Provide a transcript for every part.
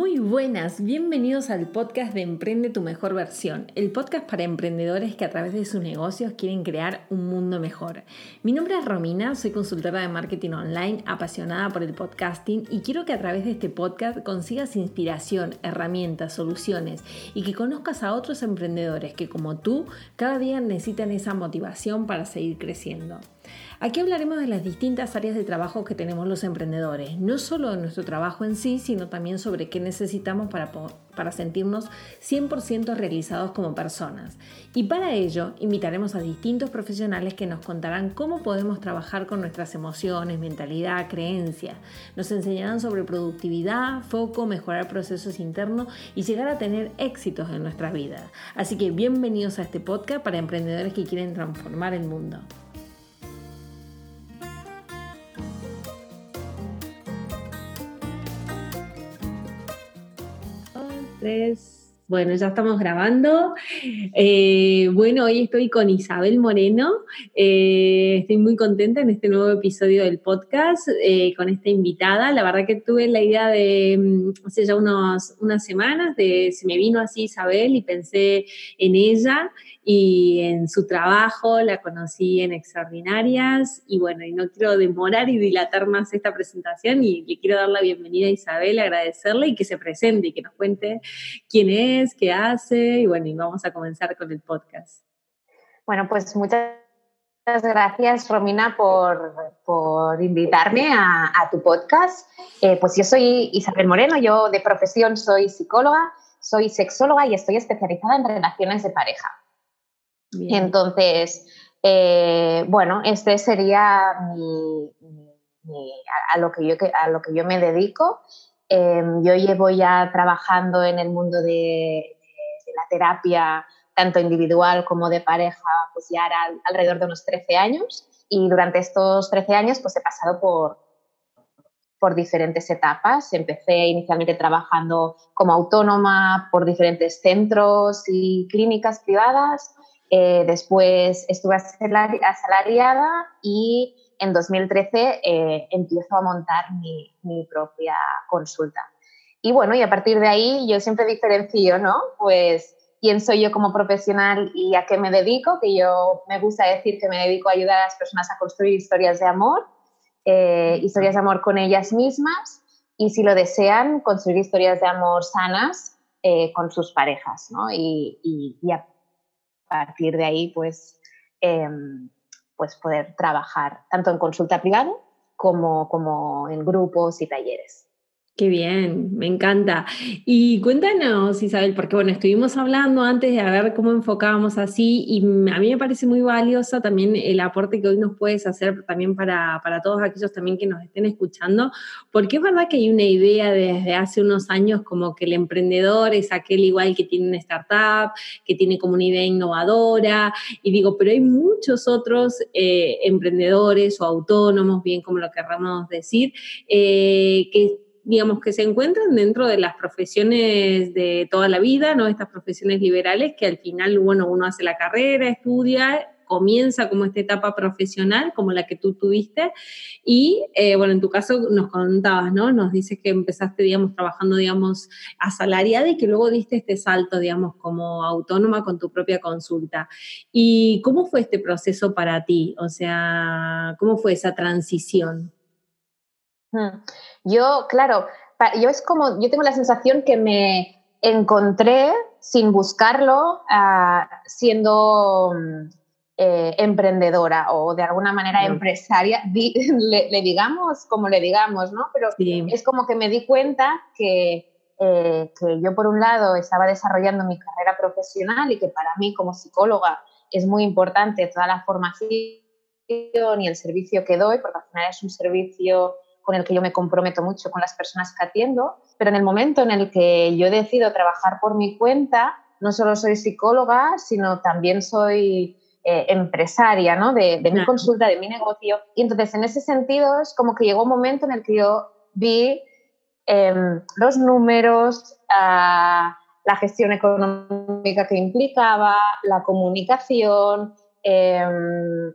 Muy buenas, bienvenidos al podcast de Emprende tu mejor versión, el podcast para emprendedores que a través de sus negocios quieren crear un mundo mejor. Mi nombre es Romina, soy consultora de marketing online, apasionada por el podcasting y quiero que a través de este podcast consigas inspiración, herramientas, soluciones y que conozcas a otros emprendedores que como tú cada día necesitan esa motivación para seguir creciendo. Aquí hablaremos de las distintas áreas de trabajo que tenemos los emprendedores, no solo de nuestro trabajo en sí, sino también sobre qué necesitamos para, para sentirnos 100% realizados como personas. Y para ello invitaremos a distintos profesionales que nos contarán cómo podemos trabajar con nuestras emociones, mentalidad, creencias. Nos enseñarán sobre productividad, foco, mejorar procesos internos y llegar a tener éxitos en nuestra vida. Así que bienvenidos a este podcast para emprendedores que quieren transformar el mundo. Bueno, ya estamos grabando. Eh, bueno, hoy estoy con Isabel Moreno. Eh, estoy muy contenta en este nuevo episodio del podcast eh, con esta invitada. La verdad que tuve la idea de mm, hace ya unos, unas semanas de se me vino así Isabel y pensé en ella y en su trabajo, la conocí en Extraordinarias y bueno, y no quiero demorar y dilatar más esta presentación y le quiero dar la bienvenida a Isabel, agradecerle y que se presente y que nos cuente quién es, qué hace y bueno, y vamos a comenzar con el podcast. Bueno, pues muchas gracias, Romina, por, por invitarme a, tu podcast. Eh, pues yo soy Isabel Moreno, yo de profesión soy psicóloga, soy sexóloga y estoy especializada en relaciones de pareja. Entonces, eh, bueno, este sería a, lo que yo, a lo que yo me dedico. Em, yo llevo ya trabajando en el mundo de, la terapia, tanto individual como de pareja, pues ya era alrededor de unos 13 años. Y durante estos 13 años, pues he pasado por, por diferentes etapas. Empecé inicialmente trabajando como autónoma por diferentes centros y clínicas privadas. Eh, después estuve asalariada y en 2013 eh, empiezo a montar mi, propia consulta. Y bueno, y a partir de ahí yo siempre diferencio, ¿no? Pues quién soy yo como profesional y a qué me dedico, que yo me gusta decir que me dedico a ayudar a las personas a construir historias de amor, eh, historias de amor con ellas mismas y si lo desean, construir historias de amor sanas con sus parejas, ¿no? Y, partir de ahí, pues, em, pues poder trabajar tanto en consulta privada como, como en grupos y talleres. Qué bien, me encanta. Y cuéntanos, Isabel, porque bueno, estuvimos hablando antes de ver cómo enfocábamos así y a mí me parece muy valiosa también el aporte que hoy nos puedes hacer también para, para todos aquellos también que nos estén escuchando, porque es verdad que hay una idea desde hace unos años como que el emprendedor es aquel igual que tiene una startup, que tiene como una idea innovadora, y digo, pero hay muchos otros eh, emprendedores o autónomos, bien como lo querramos decir, eh, que digamos, que se encuentran dentro de las profesiones de toda la vida, ¿no? Estas profesiones liberales que al final, bueno, uno hace la carrera, estudia, comienza como esta etapa profesional, como la que tú tuviste, y, eh, bueno, en tu caso nos contabas, ¿no? Nos dices que empezaste, digamos, trabajando, digamos, asalariada y que luego diste este salto, digamos, como autónoma con tu propia consulta. ¿Y cómo fue este proceso para ti? O sea, ¿cómo fue esa transición? Hmm. Yo, claro, yo es como, yo tengo la sensación que me encontré sin buscarlo ah, siendo mm, eh, emprendedora o de alguna manera empresaria, le, digamos como le digamos, ¿no? Pero es como que me di cuenta que, eh, que yo por un lado estaba desarrollando mi carrera profesional y que para mí como psicóloga es muy importante toda la formación y el servicio que doy, porque al final es un servicio con el que yo me comprometo mucho con las personas que atiendo, pero en el momento en el que yo decido trabajar por mi cuenta, no solo soy psicóloga, sino también soy eh, empresaria ¿no? de, mi consulta, de mi negocio. Y entonces, en ese sentido, es como que llegó un momento en el que yo vi em, los números, ah, la gestión económica que implicaba, la comunicación, em,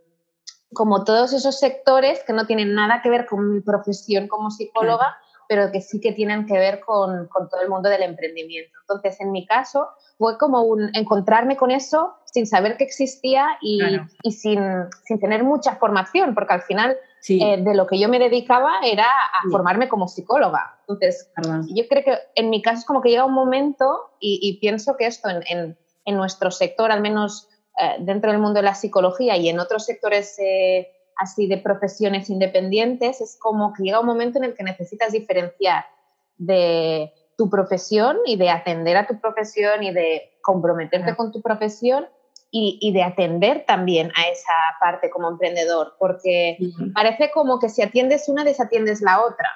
como todos esos sectores que no tienen nada que ver con mi profesión como psicóloga pero que sí que tienen que ver con, con todo el mundo del emprendimiento. Entonces, en mi caso, fue como un encontrarme con eso sin saber que existía y, y sin, sin, tener mucha formación, porque al final eh, de lo que yo me dedicaba era a formarme como psicóloga. Entonces, yo creo que en mi caso es como que llega un momento y, pienso que esto en, en, en, nuestro sector, al menos eh, dentro del mundo de la psicología y en otros sectores eh, así de profesiones independientes, es como que llega un momento en el que necesitas diferenciar de tu profesión y de atender a tu profesión y de comprometerte con tu profesión y, de atender también a esa parte como emprendedor, porque parece como que si atiendes una, desatiendes la otra.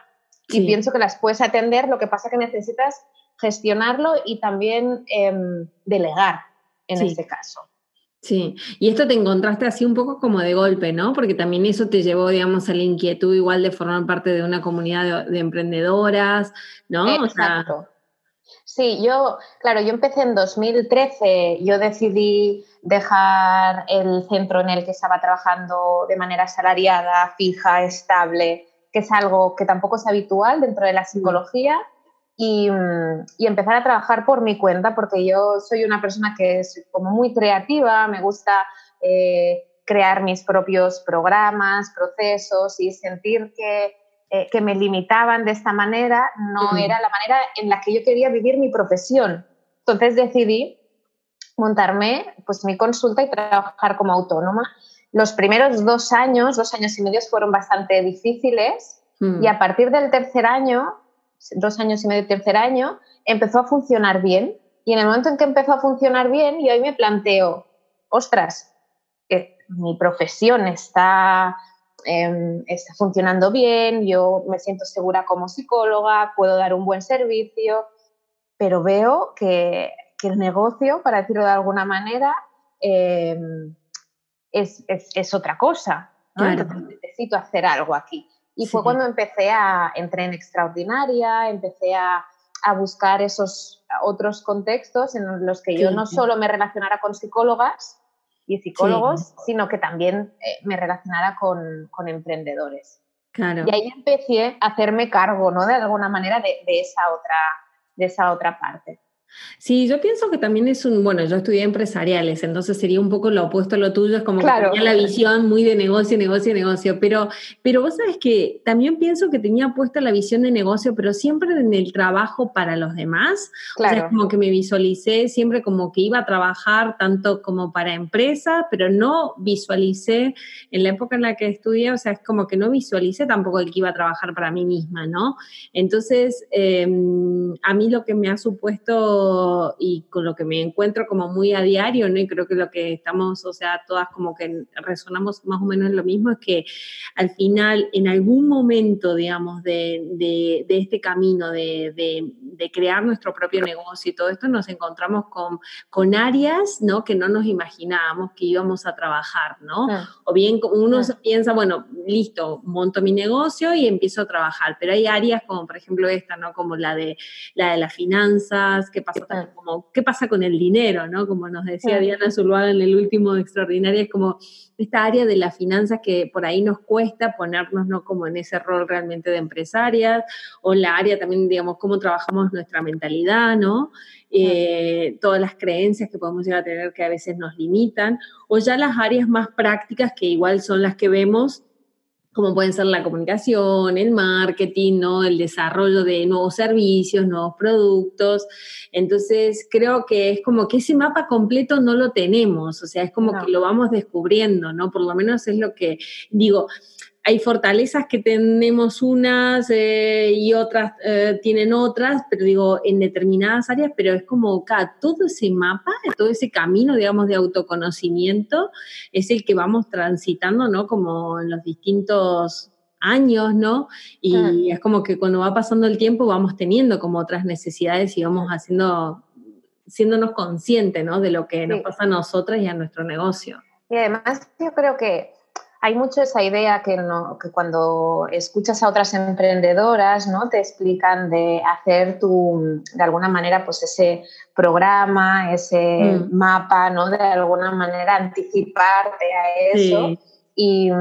Y pienso que las puedes atender, lo que pasa que necesitas gestionarlo y también em, delegar en este caso. Sí, y esto te encontraste así un poco como de golpe, ¿no? Porque también eso te llevó, digamos, a la inquietud igual de formar parte de una comunidad de, emprendedoras, ¿no? Exacto. Sí, yo, claro, yo empecé en 2013, yo decidí dejar el centro en el que estaba trabajando de manera salariada, fija, estable, que es algo que tampoco es habitual dentro de la psicología y, empezar a trabajar por mi cuenta, porque yo soy una persona que es como muy creativa, me gusta eh, crear mis propios programas, procesos y sentir que, eh, que me limitaban de esta manera no era la manera en la que yo quería vivir mi profesión. Entonces decidí montarme pues mi consulta y trabajar como autónoma. Los primeros dos años, dos años y medio fueron bastante difíciles y a partir del tercer año dos años y medio, tercer año, empezó a funcionar bien. Y en el momento en que empezó a funcionar bien, yo ahí me planteo, ostras, mi profesión está, em, está funcionando bien, yo me siento segura como psicóloga, puedo dar un buen servicio, pero veo que, el negocio, para decirlo de alguna manera, em, es, otra cosa. necesito hacer algo aquí. Y fue cuando empecé a, entré en extraordinaria, empecé a, a, buscar esos otros contextos en los que yo no solo me relacionara con psicólogas y psicólogos, sino que también eh, me relacionara con, con emprendedores. Claro. Y ahí empecé a hacerme cargo, ¿no? De alguna manera de, de esa, otra, de esa otra parte. Sí, yo pienso que también es un, bueno, yo estudié empresariales, entonces sería un poco lo opuesto a lo tuyo, es como que tenía la visión muy de negocio, negocio, negocio, pero, pero vos sabes que también pienso que tenía puesta la visión de negocio, pero siempre en el trabajo para los demás, claro. o sea, es como que me visualicé siempre como que iba a trabajar tanto como para empresas, pero no visualicé en la época en la que estudié, o sea, es como que no visualicé tampoco el que iba a trabajar para mí misma, ¿no? Entonces, em, a mí lo que me ha supuesto y con lo que me encuentro como muy a diario, ¿no? Y creo que lo que estamos, o sea, todas como que resonamos más o menos lo mismo, es que al final, en algún momento, digamos, de, de, este camino de, de, crear nuestro propio negocio y todo esto, nos encontramos con, con áreas, ¿no? Que no nos imaginábamos que íbamos a trabajar, ¿no? O bien uno piensa, bueno, listo, monto mi negocio y empiezo a trabajar, pero hay áreas como, por ejemplo, esta, ¿no? Como la de, la de las finanzas, que pasa como, ¿qué pasa con el dinero? ¿no? Como nos decía Diana Zuluaga en el último Extraordinario, es como esta área de las finanzas que por ahí nos cuesta ponernos ¿no? como en ese rol realmente de empresarias, o la área también, digamos, cómo trabajamos nuestra mentalidad, ¿no? Eh, todas las creencias que podemos llegar a tener que a veces nos limitan, o ya las áreas más prácticas que igual son las que vemos como pueden ser la comunicación, el marketing, ¿no? el desarrollo de nuevos servicios, nuevos productos. Entonces, creo que es como que ese mapa completo no lo tenemos, o sea, es como que lo vamos descubriendo, ¿no? Por lo menos es lo que digo hay fortalezas que tenemos unas eh, y otras eh, tienen otras, pero digo, en determinadas áreas, pero es como cada todo ese mapa, todo ese camino, digamos, de autoconocimiento, es el que vamos transitando, ¿no? Como en los distintos años, ¿no? Y es como que cuando va pasando el tiempo vamos teniendo como otras necesidades y vamos haciendo, siéndonos conscientes, ¿no? De lo que nos pasa a nosotras y a nuestro negocio. Y además yo creo que hay mucho esa idea que, cuando escuchas a otras emprendedoras, ¿no? Te explican de hacer tu, de alguna manera, pues ese programa, ese mm. mapa, ¿no? De alguna manera anticiparte a eso. Y,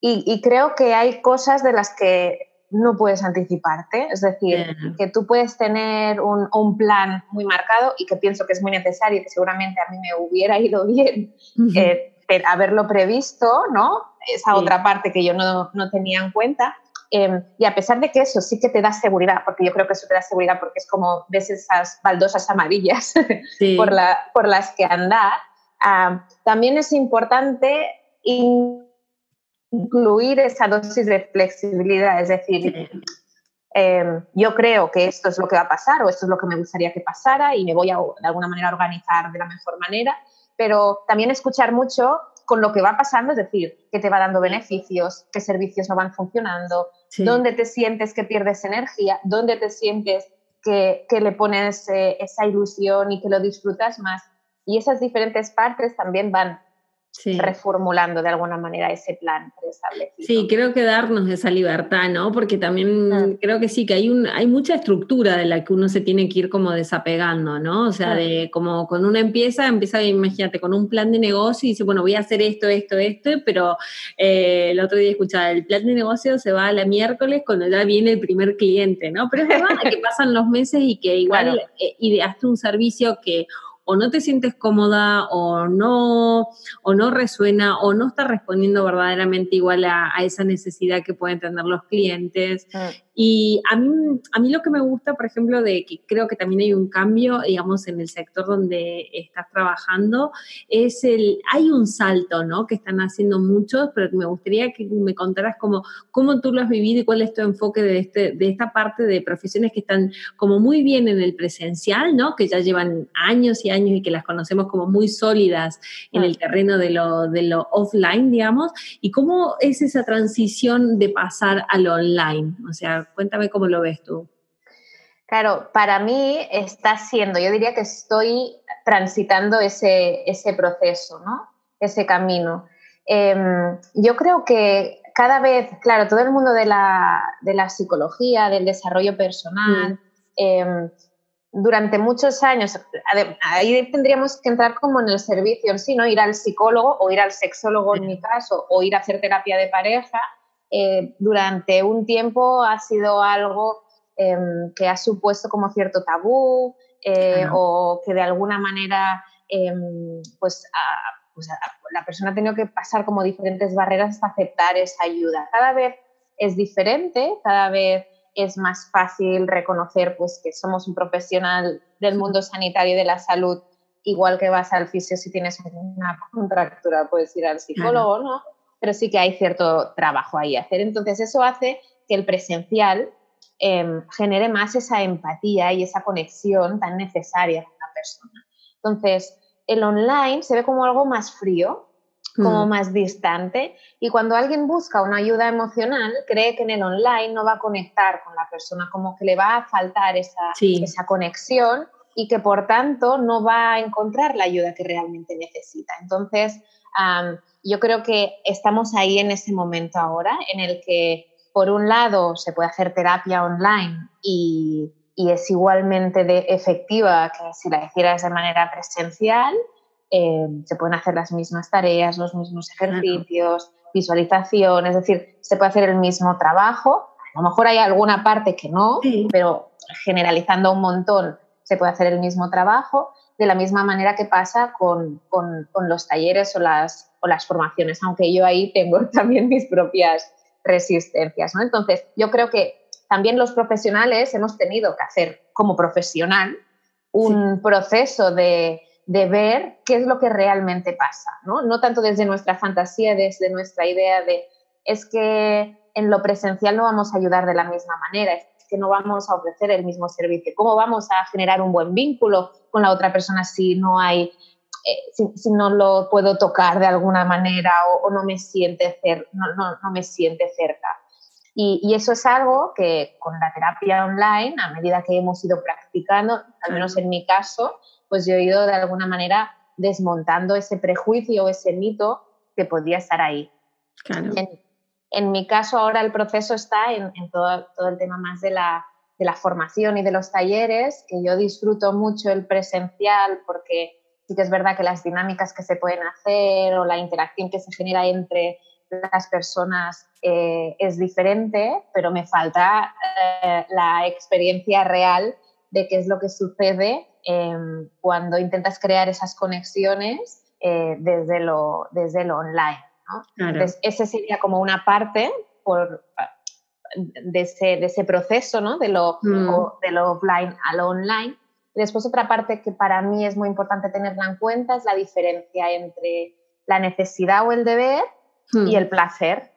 y, creo que hay cosas de las que no puedes anticiparte, es decir, que tú puedes tener un, un, plan muy marcado y que pienso que es muy necesario y que seguramente a mí me hubiera ido bien eh, haberlo previsto, ¿no? Esa otra parte que yo no, no tenía en cuenta. Em, y a pesar de que eso sí que te da seguridad, porque yo creo que eso te da seguridad porque es como ves esas baldosas amarillas por, la, por las que andar, también es importante incluir esa dosis de flexibilidad, es decir, em, yo creo que esto es lo que va a pasar o esto es lo que me gustaría que pasara y me voy a de alguna manera organizar de la mejor manera, pero también escuchar mucho con lo que va pasando, es decir, que te va dando beneficios, qué servicios no van funcionando, dónde te sientes que pierdes energía, dónde te sientes que, le pones eh, esa ilusión y que lo disfrutas más. Y esas diferentes partes también van reformulando de alguna manera ese plan establecido. Sí, creo que darnos esa libertad, ¿no? Porque también ah. creo que sí, que hay, un, hay mucha estructura de la que uno se tiene que ir como desapegando, ¿no? O sea, de como cuando uno empieza, empieza, imagínate, con un plan de negocio y dice, bueno, voy a hacer esto, esto, esto, pero eh, el otro día escuchaba, el plan de negocio se va a la miércoles cuando ya viene el primer cliente, ¿no? Pero es verdad que pasan los meses y que igual eh, ideaste un servicio que o no te sientes cómoda o no, o no resuena o no está respondiendo verdaderamente igual a, esa necesidad que pueden tener los clientes. Mm. Y a mí, a mí lo que me gusta, por ejemplo, de que creo que también hay un cambio, digamos, en el sector donde estás trabajando, es el, hay un salto, ¿no? Que están haciendo muchos, pero me gustaría que me contaras cómo, cómo tú lo has vivido y cuál es tu enfoque de, este, de esta parte de profesiones que están como muy bien en el presencial, ¿no? Que ya llevan años y años y que las conocemos como muy sólidas en el terreno de lo, de lo offline, digamos, y cómo es esa transición de pasar a lo online, o sea, Cuéntame cómo lo ves tú. Claro, para mí está siendo, yo diría que estoy transitando ese, ese proceso, ¿no? Ese camino. Em, yo creo que cada vez, claro, todo el mundo de la, de la psicología, del desarrollo personal, mm. em, durante muchos años, ahí tendríamos que entrar como en el servicio en sí, ¿no? Ir al psicólogo o ir al sexólogo en mi caso, o ir a hacer terapia de pareja, eh, durante un tiempo ha sido algo em, que ha supuesto como cierto tabú eh, o que de alguna manera em, pues, la persona ha tenido que pasar como diferentes barreras hasta aceptar esa ayuda. Cada vez es diferente, cada vez es más fácil reconocer pues, que somos un profesional del mundo sanitario y de la salud, igual que vas al fisio si tienes una contractura, puedes ir al psicólogo, ¿no? Pero sí que hay cierto trabajo ahí a hacer. Entonces eso hace que el presencial em, genere más esa empatía y esa conexión tan necesaria con la persona. Entonces, el online se ve como algo más frío, como mm. más distante, y cuando alguien busca una ayuda emocional, cree que en el online no va a conectar con la persona, como que le va a faltar esa, esa conexión y que por tanto no va a encontrar la ayuda que realmente necesita. Entonces, yo creo que estamos ahí en ese momento ahora en el que, por un lado, se puede hacer terapia online y, es igualmente de efectiva que si la hicieras de manera presencial. Eh, se pueden hacer las mismas tareas, los mismos ejercicios, visualización, es decir, se puede hacer el mismo trabajo. A lo mejor hay alguna parte que no, pero generalizando un montón se puede hacer el mismo trabajo de la misma manera que pasa con, los talleres o las, o las formaciones, aunque yo ahí tengo también mis propias resistencias. ¿no? Entonces, yo creo que también los profesionales hemos tenido que hacer como profesional un proceso de, ver qué es lo que realmente pasa, ¿no? no tanto desde nuestra fantasía, desde nuestra idea de es que en lo presencial no vamos a ayudar de la misma manera, que no vamos a ofrecer el mismo servicio? ¿Cómo vamos a generar un buen vínculo con la otra persona si no hay, eh, si, no lo puedo tocar de alguna manera o, no, me siente cer no, no, me siente cerca? Y, y, eso es algo que con la terapia online, a medida que hemos ido practicando, al menos en mi caso, pues yo he ido de alguna manera desmontando ese prejuicio, ese mito que podía estar ahí. Claro. En mi caso ahora el proceso está en, todo, el tema más de la, de la, formación y de los talleres, que yo disfruto mucho el presencial porque sí que es verdad que las dinámicas que se pueden hacer o la interacción que se genera entre, las personas eh, es diferente, pero me falta eh, la experiencia real de qué es lo que sucede em, cuando intentas crear esas conexiones eh, desde, lo, desde lo online. Entonces, ese sería como una parte por, de, ese, de ese proceso, ¿no? De lo, mm. de lo offline a lo online. Y después otra parte que para mí es muy importante tenerla en cuenta es la diferencia entre la necesidad o el deber y mm. el placer.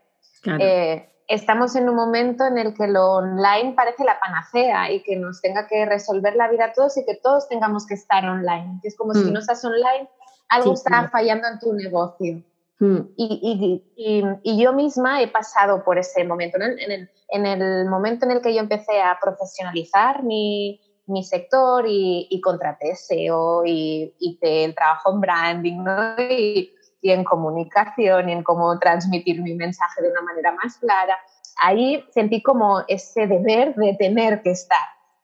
Eh, estamos en un momento en el que lo online parece la panacea y que nos tenga que resolver la vida a todos y que todos tengamos que estar online. Es como si mm. no estás online, algo está fallando en tu negocio. Y, y, y, yo misma he pasado por ese momento. En, el, en, el, momento en el que yo empecé a profesionalizar mi, mi sector y, contraté SEO y hice el trabajo en branding ¿no? y, en comunicación y en cómo transmitir mi mensaje de una manera más clara, ahí sentí como ese deber de tener que estar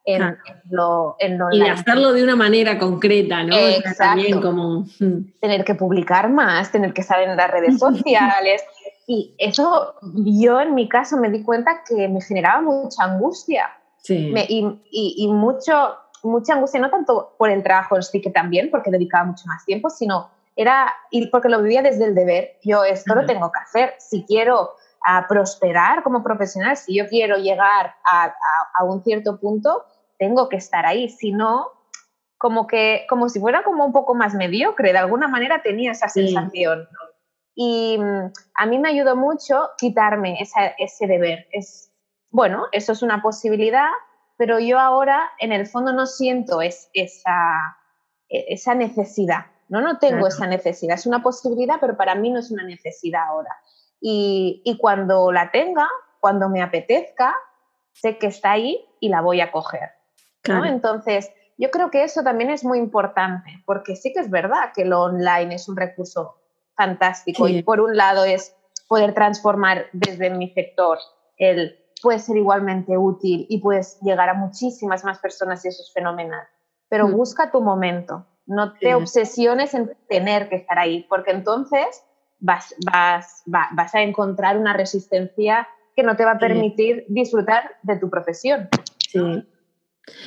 en, lo, en Y hacerlo de una manera concreta, ¿no? También como... Mm. Tener que publicar más, tener que estar en las redes sociales. y eso yo en mi caso me di cuenta que me generaba mucha angustia. Sí. y, y, mucho, mucha angustia, no tanto por el trabajo sí que también, porque dedicaba mucho más tiempo, sino era, y porque lo vivía desde el deber. Yo esto lo tengo que hacer. Si quiero a ah, prosperar como profesional, si yo quiero llegar a, a, a un cierto punto, tengo que estar ahí, si no, como que, como si fuera como un poco más mediocre, de alguna manera tenía esa sensación. Y mm, a mí me ayudó mucho quitarme ese deber. Es, bueno, eso es una posibilidad, pero yo ahora en el fondo no siento es, esa, e, esa necesidad. No, no tengo esa necesidad. Es una posibilidad, pero para mí no es una necesidad ahora. Y, y cuando la tenga, cuando me apetezca, sé que está ahí y la voy a coger. Entonces, yo creo que eso también es muy importante, porque sí que es verdad que lo online es un recurso fantástico y por un lado es poder transformar desde mi sector el puede ser igualmente útil y puedes llegar a muchísimas más personas y eso es fenomenal. Pero mm. busca tu momento, no te obsesiones en tener que estar ahí, porque entonces vas, vas, vas a encontrar una resistencia que no te va a permitir disfrutar de tu profesión. Sí.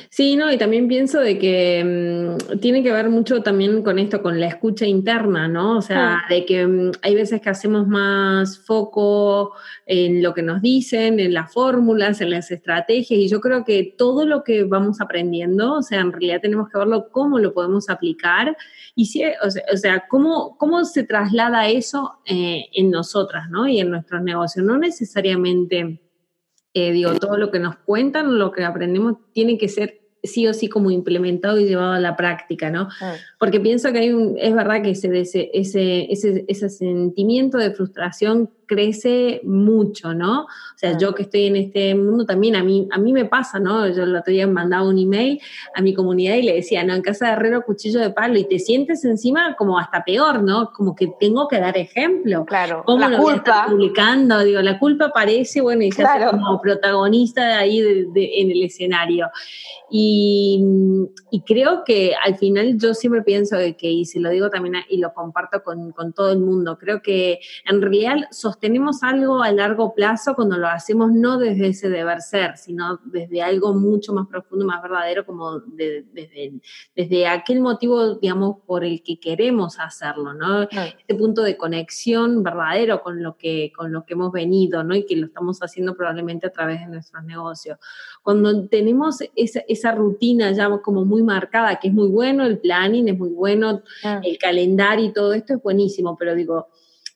Sí, no, y también pienso de que mm, tiene que ver mucho también con esto, con la escucha interna, ¿no? O sea, de que mm, hay veces que hacemos más foco en lo que nos dicen, en las fórmulas, en las estrategias, y yo creo que todo lo que vamos aprendiendo, o sea, en realidad tenemos que verlo cómo lo podemos aplicar y si, o sea, cómo, cómo se traslada eso eh, en nosotras, ¿no? Y en nuestros negocios, no necesariamente eh, digo, todo lo que nos cuentan, lo que aprendemos, tiene que ser sí o sí como implementado y llevado a la práctica, ¿no? Ah. Porque pienso que hay un, es verdad que ese, ese, ese, ese sentimiento de frustración crece mucho, ¿no? O sea, yo que estoy en este mundo también, a mí, a mí me pasa, ¿no? Yo el otro día mandaba un email a mi comunidad y le decía, no, en casa de herrero cuchillo de palo, y te sientes encima como hasta peor, ¿no? Como que tengo que dar ejemplo. Claro, ¿Cómo la culpa. publicando? Digo, la culpa aparece, bueno, y se como protagonista de ahí en el escenario. Y, y, creo que al final yo siempre pienso que, y se lo digo también y lo comparto con, con todo el mundo, creo que en realidad tenemos algo a largo plazo cuando lo hacemos no desde ese deber ser, sino desde algo mucho más profundo, más verdadero, como desde, desde aquel motivo, digamos, por el que queremos hacerlo, ¿no? Este punto de conexión verdadero con lo que, con lo que hemos venido, ¿no? Y que lo estamos haciendo probablemente a través de nuestros negocios. Cuando tenemos esa, esa rutina ya como muy marcada, que es muy bueno, el planning es muy bueno, el calendario y todo esto es buenísimo, pero digo,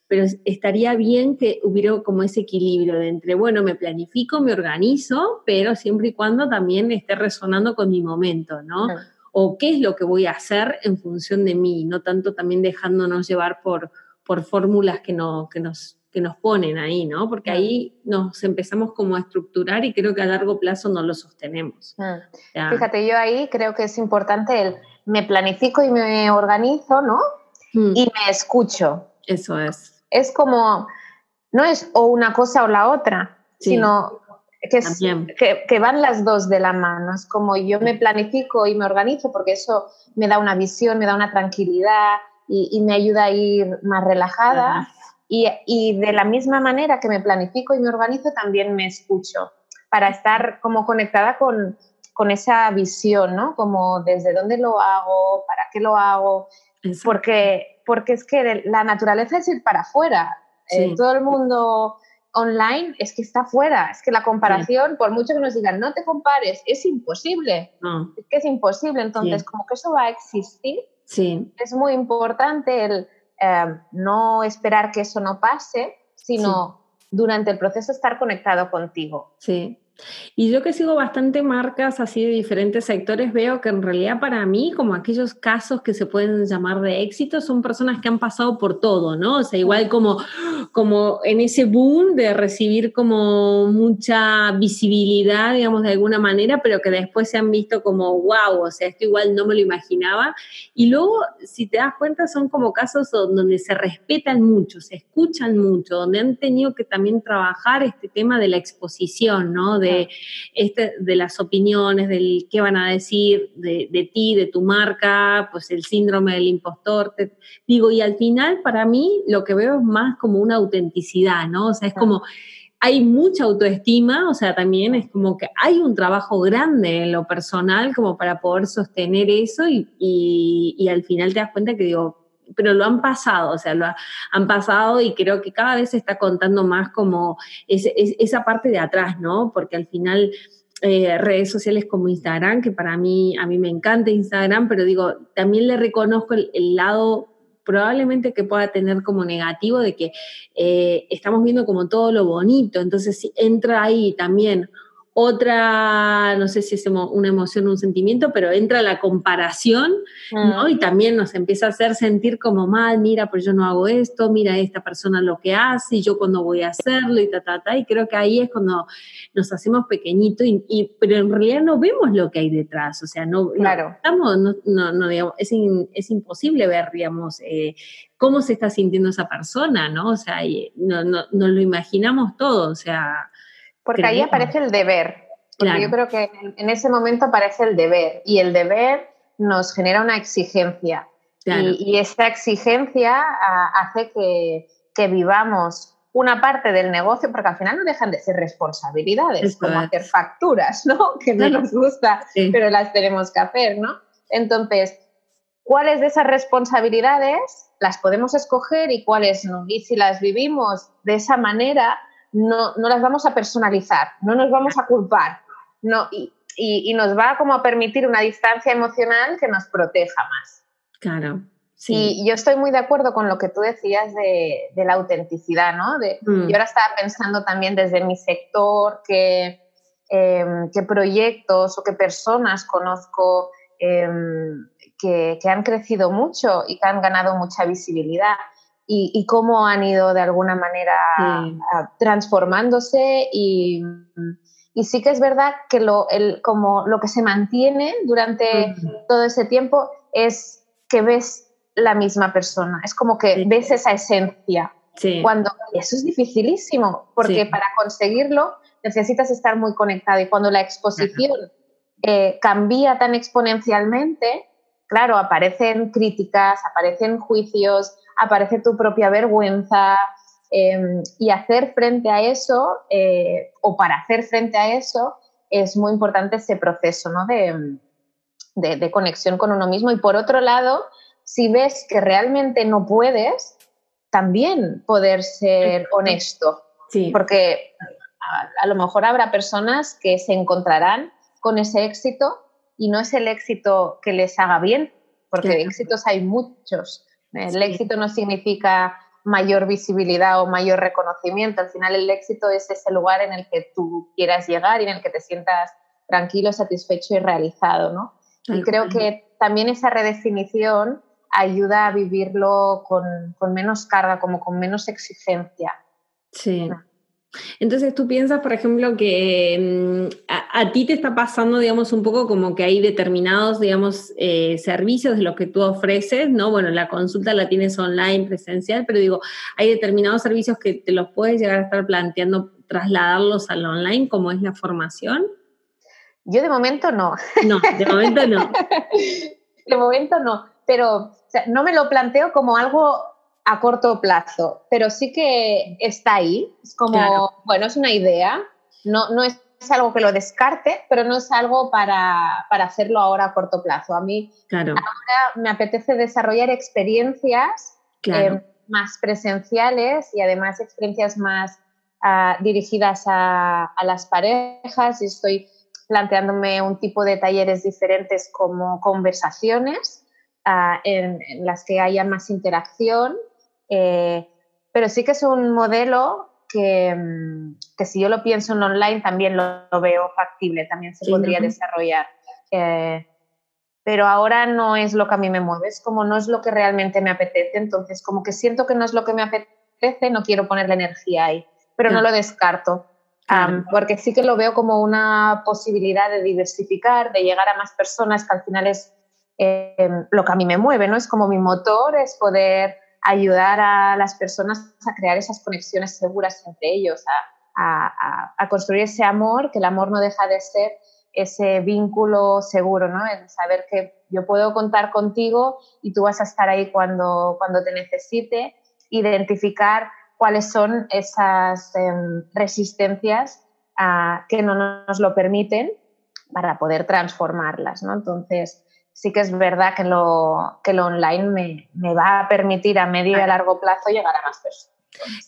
pero estaría bien que hubiera como ese equilibrio de entre, bueno, me planifico, me organizo, pero siempre y cuando también esté resonando con mi momento, ¿no? O qué es lo que voy a hacer en función de mí, no tanto también dejándonos llevar por, por fórmulas que, no, que, nos, que nos ponen ahí, ¿no? Porque ahí nos empezamos como a estructurar y creo que a largo plazo no lo sostenemos. Fíjate, yo ahí creo que es importante el me planifico y me organizo, ¿no? Mm. Y me escucho. Eso es es como, no es o una cosa o la otra, sino que, que, van las dos de la mano. Es como yo me planifico y me organizo porque eso me da una visión, me da una tranquilidad y, me ayuda a ir más relajada. Y, y, de la misma manera que me planifico y me organizo, también me escucho para estar como conectada con, con esa visión, ¿no? Como desde dónde lo hago, para qué lo hago, porque, porque es que la naturaleza es ir para afuera. Eh, todo el mundo online es que está fuera, es que la comparación, por mucho que nos digan, no te compares, es imposible, es que es imposible, entonces como que eso va a existir, sí. es muy importante el eh, no esperar que eso no pase, sino durante el proceso estar conectado contigo. Sí. Y yo que sigo bastante marcas así de diferentes sectores, veo que en realidad para mí, como aquellos casos que se pueden llamar de éxito, son personas que han pasado por todo, ¿no? O sea, igual como, como en ese boom de recibir como mucha visibilidad, digamos, de alguna manera, pero que después se han visto como, wow, o sea, esto igual no me lo imaginaba. Y luego, si te das cuenta, son como casos donde se respetan mucho, se escuchan mucho, donde han tenido que también trabajar este tema de la exposición, ¿no? Este, de las opiniones, del qué van a decir de, de, ti, de tu marca, pues el síndrome del impostor. digo, y al final para mí lo que veo es más como una autenticidad, ¿no? O sea, es como hay mucha autoestima, o sea, también es como que hay un trabajo grande en lo personal como para poder sostener eso y, y, y al final te das cuenta que digo, pero lo han pasado, o sea, lo han pasado y creo que cada vez se está contando más como esa parte de atrás, ¿no? Porque al final eh, redes sociales como Instagram, que para mí, a mí me encanta Instagram, pero digo, también le reconozco el, lado probablemente que pueda tener como negativo de que eh, estamos viendo como todo lo bonito, entonces si entra ahí también otra, no sé si es una emoción o un sentimiento, pero entra la comparación, ¿no? Mm. Y también nos empieza a hacer sentir como mal, mira, pues yo no hago esto, mira esta persona lo que hace, y yo cuando voy a hacerlo, y ta, ta, ta, y creo que ahí es cuando nos hacemos pequeñitos, y, pero en realidad no vemos lo que hay detrás, o sea, no, claro. estamos, no, no, digamos, es, es imposible ver, digamos, eh, cómo se está sintiendo esa persona, ¿no? O sea, no, no, nos lo imaginamos todo, o sea porque ahí aparece el deber. Porque yo creo que en ese momento aparece el deber y el deber nos genera una exigencia. Y, esa exigencia ah, hace que, que, vivamos una parte del negocio, porque al final no dejan de ser responsabilidades, como hacer facturas, ¿no? Que no nos gusta, pero las tenemos que hacer, ¿no? Entonces, ¿cuáles de esas responsabilidades las podemos escoger y cuáles no? Y si las vivimos de esa manera, no, no las vamos a personalizar, no nos vamos a culpar, no, y, y, nos va como a permitir una distancia emocional que nos proteja más. Claro. Sí. Y yo estoy muy de acuerdo con lo que tú decías de, de la autenticidad, ¿no? De, mm. Yo ahora estaba pensando también desde mi sector qué em, proyectos o qué personas conozco em, que, que, han crecido mucho y que han ganado mucha visibilidad y, cómo han ido de alguna manera transformándose y, y, sí que es verdad que lo, el, como lo que se mantiene durante todo ese tiempo es que ves la misma persona, es como que ves esa esencia. Cuando eso es dificilísimo, porque para conseguirlo necesitas estar muy conectado y cuando la exposición eh, cambia tan exponencialmente, claro, aparecen críticas, aparecen juicios, aparece tu propia vergüenza em, y hacer frente a eso eh, o para hacer frente a eso es muy importante ese proceso ¿no? de, de, conexión con uno mismo. Y por otro lado, si ves que realmente no puedes, también poder ser honesto. Sí. Porque a, lo mejor habrá personas que se encontrarán con ese éxito y no es el éxito que les haga bien, porque éxitos hay muchos. El éxito no significa mayor visibilidad o mayor reconocimiento. Al final el éxito es ese lugar en el que tú quieras llegar y en el que te sientas tranquilo, satisfecho y realizado, ¿no? Y creo que también esa redefinición ayuda a vivirlo con, con menos carga, como con menos exigencia. Sí. Entonces tú piensas, por ejemplo, que mm, a, ti te está pasando, digamos, un poco como que hay determinados, digamos, eh, servicios de los que tú ofreces, ¿no? Bueno, la consulta la tienes online, presencial, pero digo, hay determinados servicios que te los puedes llegar a estar planteando trasladarlos al online, como es la formación. Yo de momento no. No, de momento no. de momento no, pero no me lo planteo como algo a corto plazo, pero sí que está ahí. Es como, bueno, es una idea, no, no es, algo que lo descarte, pero no es algo para, hacerlo ahora a corto plazo. A mí ahora me apetece desarrollar experiencias eh, más presenciales y además experiencias más ah, dirigidas a, las parejas. Y estoy planteándome un tipo de talleres diferentes como conversaciones ah, en, las que haya más interacción eh, pero sí que es un modelo que, mm, que, si yo lo pienso en online también lo, veo factible, también se podría desarrollar. Eh, pero ahora no es lo que a mí me mueve, es como no es lo que realmente me apetece, entonces como que siento que no es lo que me apetece, no quiero poner la energía ahí, pero no lo descarto. porque sí que lo veo como una posibilidad de diversificar, de llegar a más personas, que al final es eh, lo que a mí me mueve, ¿no? Es como mi motor, es poder ayudar a las personas a crear esas conexiones seguras entre ellos, a, construir ese amor, que el amor no deja de ser ese vínculo seguro, ¿no? El saber que yo puedo contar contigo y tú vas a estar ahí cuando, cuando te necesite, identificar cuáles son esas em, resistencias que no nos lo permiten para poder transformarlas, ¿no? Entonces, sí que es verdad que lo, que lo online me, va a permitir a medio y a largo plazo llegar a más personas.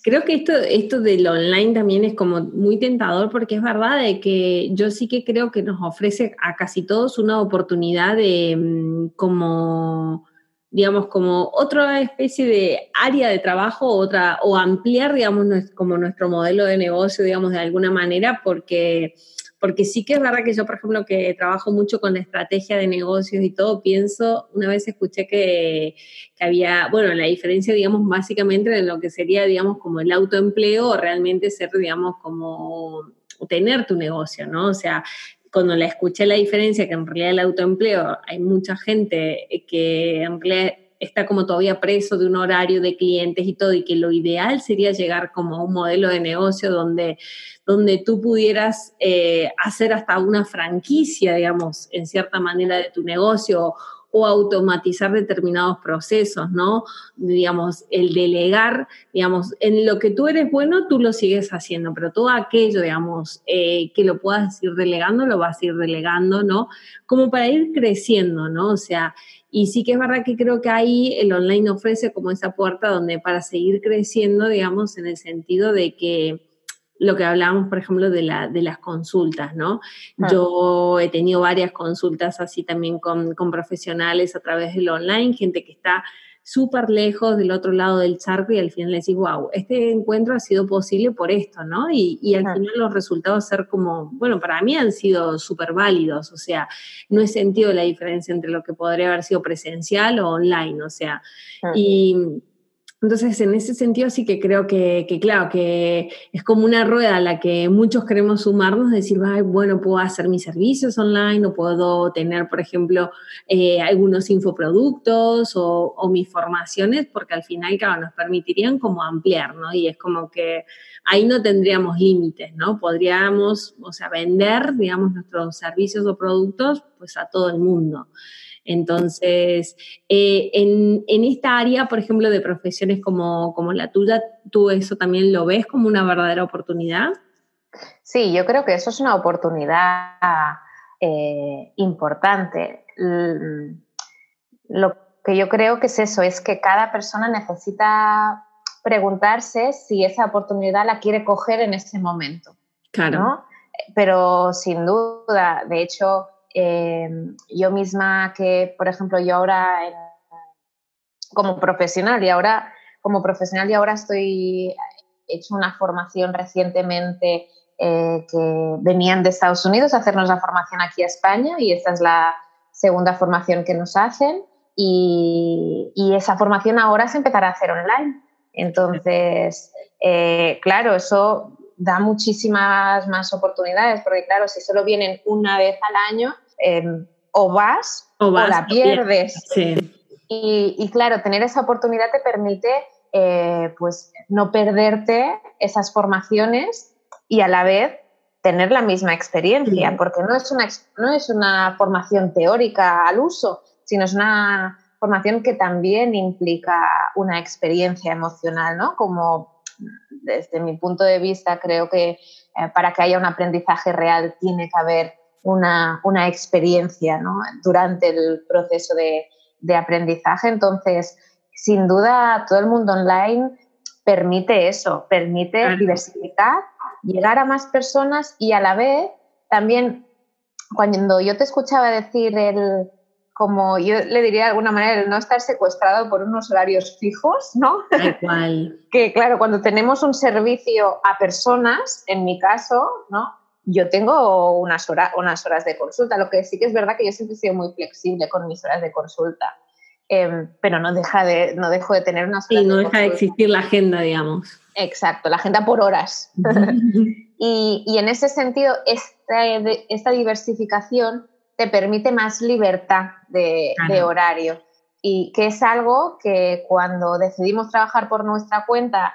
Creo que esto, esto del online también es como muy tentador porque es verdad de que yo sí que creo que nos ofrece a casi todos una oportunidad de mm, como digamos, como otra especie de área de trabajo, otra, o ampliar, digamos, como nuestro modelo de negocio, digamos, de alguna manera, porque porque sí que es verdad que yo, por ejemplo, que trabajo mucho con la estrategia de negocios y todo, pienso, una vez escuché que, que había, bueno, la diferencia, digamos, básicamente de lo que sería, digamos, como el autoempleo o realmente ser, digamos, como tener tu negocio, ¿no? O sea, cuando la escuché la diferencia, que en realidad el autoempleo, hay mucha gente que realidad está como todavía preso de un horario de clientes y todo, y que lo ideal sería llegar como a un modelo de negocio donde, donde tú pudieras eh, hacer hasta una franquicia, digamos, en cierta manera de tu negocio o automatizar determinados procesos, ¿no? Digamos, el delegar, digamos, en lo que tú eres bueno, tú lo sigues haciendo, pero todo aquello, digamos, eh, que lo puedas ir delegando, lo vas a ir delegando, ¿no? Como para ir creciendo, ¿no? O sea, y sí que es verdad que creo que ahí el online ofrece como esa puerta donde para seguir creciendo, digamos, en el sentido de que lo que hablábamos, por ejemplo, de, la, de las consultas, ¿no? Yo he tenido varias consultas así también con, con profesionales a través del online, gente que está súper lejos del otro lado del charco y al final le decís, wow, este encuentro ha sido posible por esto, ¿no? Y, y al final los resultados ser como, bueno, para mí han sido súper válidos, o sea, no he sentido la diferencia entre lo que podría haber sido presencial o online, o sea, y entonces, en ese sentido sí que creo que, claro, que es como una rueda a la que muchos queremos sumarnos, decir, bueno, puedo hacer mis servicios online o puedo tener, por ejemplo, eh, algunos infoproductos o, o, mis formaciones, porque al final, claro, nos permitirían como ampliar, ¿no? Y es como que ahí no tendríamos límites, ¿no? Podríamos, o sea, vender, digamos, nuestros servicios o productos, pues a todo el mundo. Entonces, eh, en, esta área, por ejemplo, de profesiones como, la tuya, ¿tú eso también lo ves como una verdadera oportunidad? Sí, yo creo que eso es una oportunidad eh, importante. Lo que yo creo que es eso, es que cada persona necesita preguntarse si esa oportunidad la quiere coger en ese momento. Claro. Pero sin duda, de hecho, Em, yo misma que, por ejemplo, yo ahora como profesional y ahora como profesional y ahora estoy he hecho una formación recientemente eh, que venían de Estados Unidos a hacernos la formación aquí a España y esta es la segunda formación que nos hacen y, y esa formación ahora se empezará a hacer online. Entonces, eh, claro, eso da muchísimas más oportunidades, porque claro, si solo vienen una vez al año, em, o, vas, o, la pierdes. Y, claro, tener esa oportunidad te permite eh, pues no perderte esas formaciones y a la vez tener la misma experiencia, porque no es, una, no es una formación teórica al uso, sino es una formación que también implica una experiencia emocional, ¿no? Como desde mi punto de vista creo que eh, para que haya un aprendizaje real tiene que haber una, experiencia ¿no? durante el proceso de, aprendizaje. Entonces, sin duda, todo el mundo online permite eso, permite diversificar, llegar a más personas y a la vez también cuando yo te escuchaba decir el, como yo le diría de alguna manera, el no estar secuestrado por unos horarios fijos, ¿no? que claro, cuando tenemos un servicio a personas, en mi caso, ¿no? Yo tengo unas, horas, unas horas de consulta, lo que sí que es verdad que yo siempre he sido muy flexible con mis horas de consulta, em, pero no, deja de, no dejo de tener unas horas. Sí, no deja de existir la agenda, digamos. Exacto, la agenda por horas. y, y, en ese sentido, esta, esta diversificación te permite más libertad de, horario y que es algo que cuando decidimos trabajar por nuestra cuenta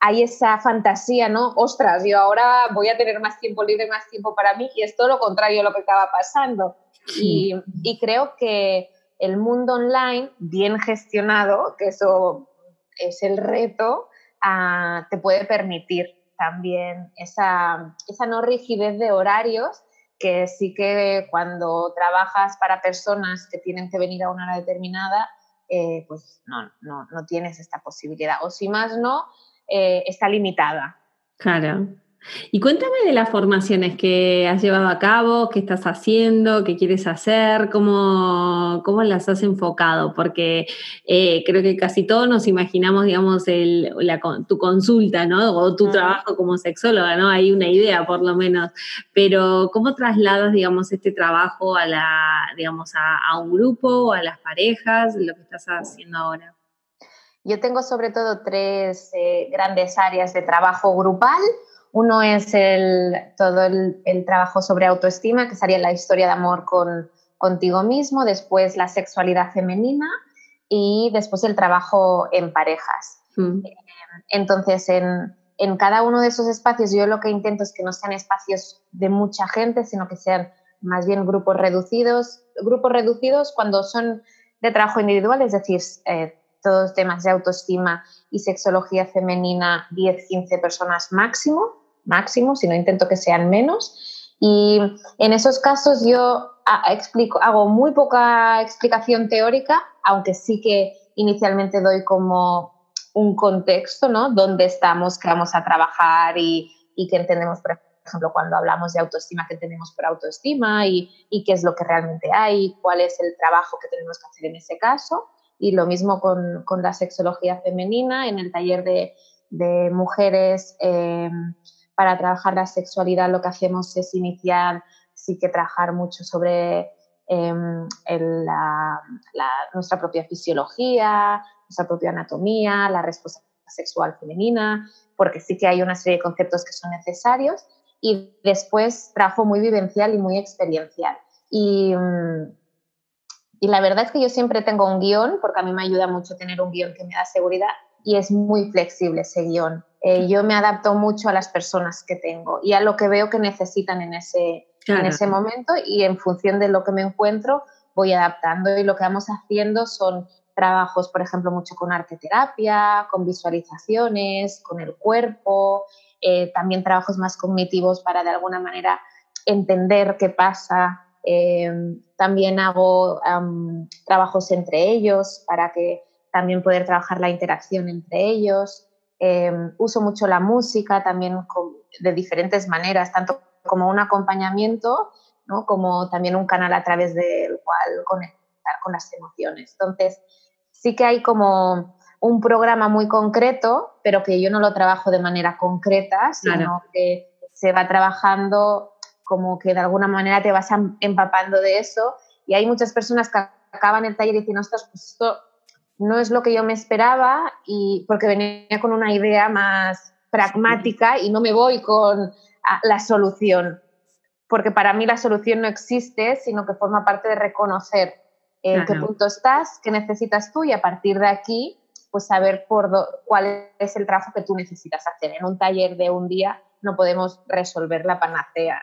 hay esa fantasía, ¿no? Ostras, yo ahora voy a tener más tiempo libre, más tiempo para mí y es todo lo contrario a lo que estaba pasando. Y, creo que el mundo online, bien gestionado, que eso es el reto, ah, te puede permitir también esa, esa no rigidez de horarios que sí que cuando trabajas para personas que tienen que venir a una hora determinada, eh, pues no, no, no, tienes esta posibilidad. O si más no, eh, está limitada. Claro. Y cuéntame de las formaciones que has llevado a cabo, qué estás haciendo, qué quieres hacer, cómo, cómo las has enfocado, porque eh, creo que casi todos nos imaginamos, digamos, el, tu consulta, ¿no? O tu trabajo como sexóloga, ¿no? Hay una idea, por lo menos. Pero, ¿cómo trasladas, digamos, este trabajo a la, digamos, a, un grupo, a las parejas, lo que estás haciendo ahora? Yo tengo sobre todo tres eh, grandes áreas de trabajo grupal. Uno es el, todo el, trabajo sobre autoestima, que sería la historia de amor con, contigo mismo, después la sexualidad femenina y después el trabajo en parejas. Mm. Entonces, en, en, cada uno de esos espacios yo lo que intento es que no sean espacios de mucha gente, sino que sean más bien grupos reducidos. Grupos reducidos cuando son de trabajo individual, es decir, eh, todos temas de autoestima y sexología femenina, 10-15 personas máximo máximo, si no intento que sean menos. Y en esos casos yo explico, hago muy poca explicación teórica, aunque sí que inicialmente doy como un contexto, ¿no? Dónde estamos, qué vamos a trabajar y, y qué entendemos, por ejemplo, cuando hablamos de autoestima, qué tenemos por autoestima y, y, qué es lo que realmente hay, cuál es el trabajo que tenemos que hacer en ese caso. Y lo mismo con, con la sexología femenina en el taller de, de mujeres. Eh, para trabajar la sexualidad lo que hacemos es iniciar, sí que trabajar mucho sobre em, nuestra propia fisiología, nuestra propia anatomía, la respuesta sexual femenina, porque sí que hay una serie de conceptos que son necesarios. Y después trabajo muy vivencial y muy experiencial. Y, y la verdad es que yo siempre tengo un guion, porque a mí me ayuda mucho tener un guion que me da seguridad, y es muy flexible ese guion. Eh, yo me adapto mucho a las personas que tengo y a lo que veo que necesitan en ese, en ese momento y en función de lo que me encuentro voy adaptando y lo que vamos haciendo son trabajos, por ejemplo, mucho con arte terapia, con visualizaciones, con el cuerpo, eh, también trabajos más cognitivos para de alguna manera entender qué pasa. Eh, también hago trabajos entre ellos para que también poder trabajar la interacción entre ellos. Em, uso mucho la música también de diferentes maneras, tanto como un acompañamiento, ¿no? como también un canal a través del cual conectar con las emociones. Entonces, sí que hay como un programa muy concreto, pero que yo no lo trabajo de manera concreta, sino que se va trabajando como que de alguna manera te vas empapando de eso. Y hay muchas personas que acaban el taller y dicen, ostras, pues esto no es lo que yo me esperaba y porque venía con una idea más pragmática y no me voy con la solución, porque para mí la solución no existe, sino que forma parte de reconocer en qué punto estás, qué necesitas tú y a partir de aquí, pues saber por cuál es el trabajo que tú necesitas hacer. En un taller de un día no podemos resolver la panacea.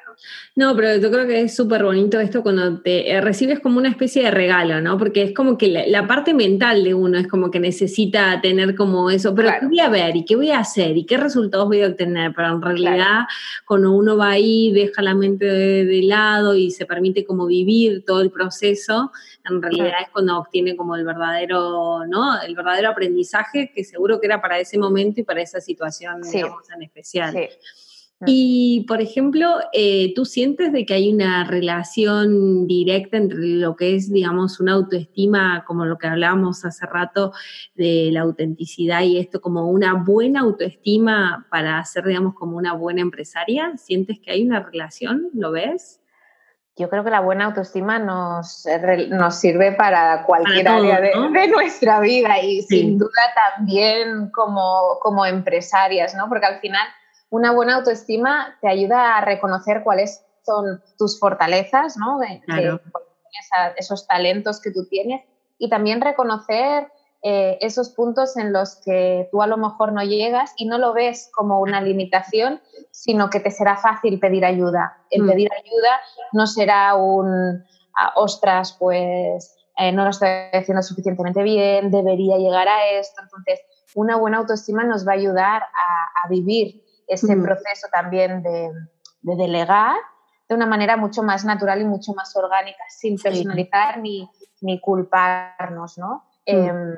No, no pero yo creo que es súper bonito esto cuando te eh, recibes como una especie de regalo, ¿no? Porque es como que la, parte mental de uno es como que necesita tener como eso, pero ¿qué voy a ver y qué voy a hacer y qué resultados voy a obtener? Pero en realidad cuando uno va ahí, deja la mente de, lado y se permite como vivir todo el proceso, en realidad es cuando obtiene como el verdadero, ¿no? El verdadero aprendizaje que seguro que era para ese momento y para esa situación, digamos, en especial. Sí. Y, por ejemplo, eh, ¿tú sientes de que hay una relación directa entre lo que es, digamos, una autoestima, como lo que hablábamos hace rato, de la autenticidad y esto como una buena autoestima para ser, digamos, como una buena empresaria? ¿Sientes que hay una relación? ¿Lo ves? Yo creo que la buena autoestima nos, nos sirve para cualquier área de, nuestra vida y sin duda también como, como empresarias, ¿no? Porque al final una buena autoestima te ayuda a reconocer cuáles son tus fortalezas, ¿no? esos talentos que tú tienes y también reconocer eh, esos puntos en los que tú a lo mejor no llegas y no lo ves como una limitación, sino que te será fácil pedir ayuda. El mm. pedir ayuda no será un, ah, ostras, pues eh, no lo estoy haciendo suficientemente bien, debería llegar a esto. Entonces, una buena autoestima nos va a ayudar a vivir ese proceso también de, delegar de una manera mucho más natural y mucho más orgánica, sin personalizar ni, ni, culparnos, ¿no? Mm. Em,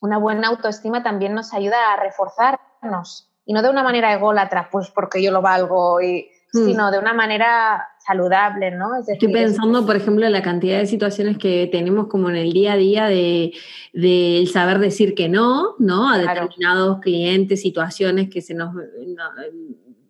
una buena autoestima también nos ayuda a reforzarnos y no de una manera ególatra, pues porque yo lo valgo, y, mm. sino de una manera saludable, ¿no? Estoy pensando, por ejemplo, en la cantidad de situaciones que tenemos como en el día a día de, de saber decir que no, ¿no? A determinados clientes, situaciones que se nos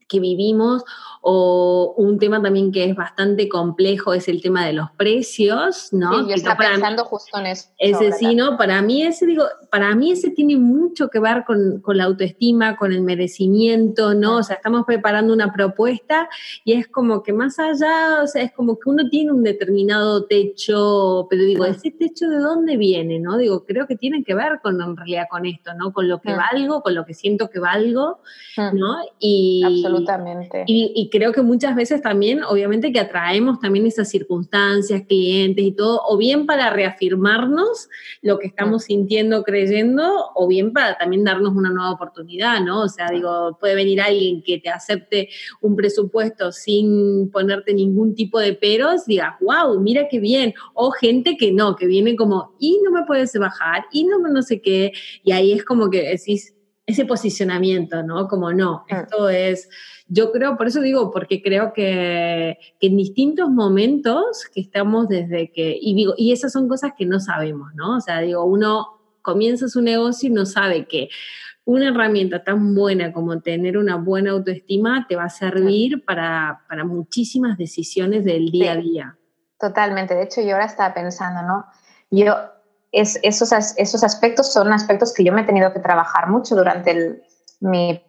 que vivimos o un tema también que es bastante complejo es el tema de los precios, ¿no? Sí, yo estaba pensando justo en eso. Ese sí, ¿no? Para mí ese, digo, para mí ese tiene mucho que ver con, con, la autoestima, con el merecimiento, ¿no? O sea, estamos preparando una propuesta y es como que más allá, o sea, es como que uno tiene un determinado techo, pero digo, ¿ese techo de dónde viene, no? Digo, creo que tiene que ver con, en realidad, con esto, ¿no? Con lo que valgo, con lo que siento que valgo, ¿no? Y, Absolutamente. y creo que muchas veces también, obviamente, que atraemos también esas circunstancias, clientes y todo, o bien para reafirmarnos lo que estamos sintiendo, creyendo, o bien para también darnos una nueva oportunidad, ¿no? O sea, digo, puede venir alguien que te acepte un presupuesto sin ponerte ningún tipo de peros, digas, wow, mira qué bien, o gente que no, que viene como, y no me puedes bajar, y no, no sé qué, y ahí es como que decís, ese posicionamiento, ¿no? Como no, esto es yo creo, por eso digo, porque creo que, en distintos momentos que estamos desde que, y digo, y esas son cosas que no sabemos, ¿no? O sea, digo, uno comienza su negocio y no sabe que una herramienta tan buena como tener una buena autoestima te va a servir para, muchísimas decisiones del día a día. Totalmente. De hecho, yo ahora estaba pensando, ¿no? Yo, es, esos, esos aspectos son aspectos que yo me he tenido que trabajar mucho durante el, mi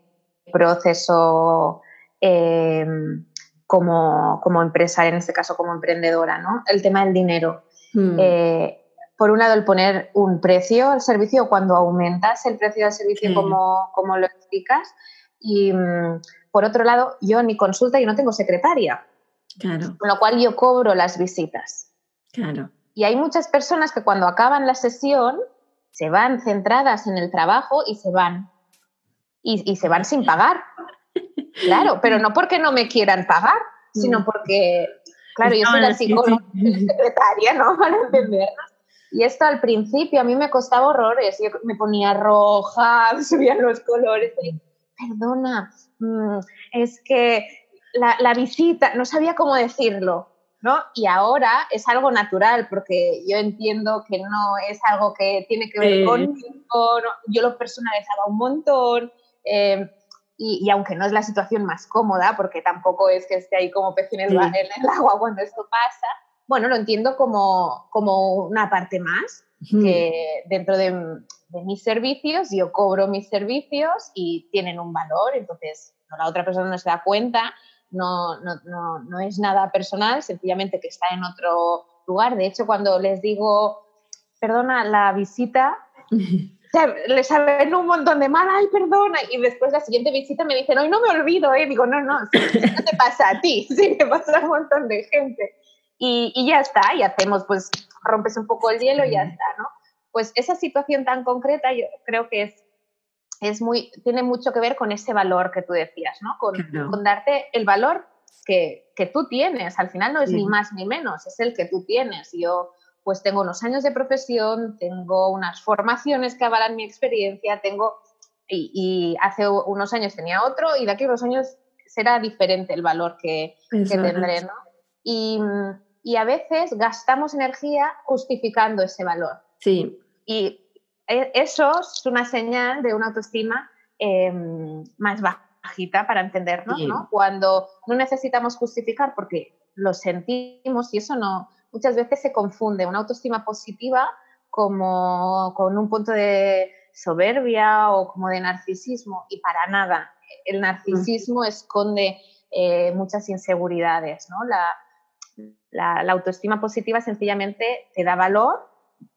proceso Em, como, como, empresaria, en este caso como emprendedora, ¿no? El tema del dinero. Hmm. Eh, por un lado, el poner un precio al servicio cuando aumentas el precio del servicio como, como, lo explicas. Y mm, por otro lado, yo en mi consulta yo no tengo secretaria. Claro. Con lo cual yo cobro las visitas. Claro. Y hay muchas personas que cuando acaban la sesión se van centradas en el trabajo y se van. Y, y se van sin pagar. Claro, pero no porque no me quieran pagar, sino mm. porque, claro, yo soy la psicóloga secretaria, ¿no? Para entendernos. Y esto al principio a mí me costaba horrores. Yo me ponía roja, subían los colores. Perdona, mm, es que la, la, visita, no sabía cómo decirlo, ¿no? Y ahora es algo natural, porque yo entiendo que no es algo que tiene que ver con yo lo personalizaba un montón. Eh, y, aunque no es la situación más cómoda, porque tampoco es que esté ahí como pez en el, agua cuando esto pasa, bueno, lo entiendo como, como una parte más, que dentro de, de, mis servicios yo cobro mis servicios y tienen un valor, entonces la otra persona no se da cuenta, no, no, no, no es nada personal, sencillamente que está en otro lugar. De hecho, cuando les digo, perdona, la visita le saben un montón de mal, ay, perdona, y después la siguiente visita me dicen, hoy no me olvido, ¿eh? Digo, no, no, no te pasa a ti, sí, me pasa a un montón de gente. Y, y, ya está, y hacemos, pues, rompes un poco el hielo y ya está, ¿no? Pues esa situación tan concreta yo creo que es, es muy, tiene mucho que ver con ese valor que tú decías, ¿no? Con, con darte el valor que, que, tú tienes, al final no es ni más ni menos, es el que tú tienes. Yo pues tengo unos años de profesión, tengo unas formaciones que avalan mi experiencia, tengo, y, hace unos años tenía otro y de aquí a unos años será diferente el valor que, tendré, ¿no? Y, y, a veces gastamos energía justificando ese valor. Sí. Y e, eso es una señal de una autoestima em, más bajita para entendernos, ¿no? Cuando no necesitamos justificar porque lo sentimos y eso no, muchas veces se confunde una autoestima positiva como con un punto de soberbia o como de narcisismo y para nada. El narcisismo esconde eh, muchas inseguridades, ¿no? La, la, autoestima positiva sencillamente te da valor,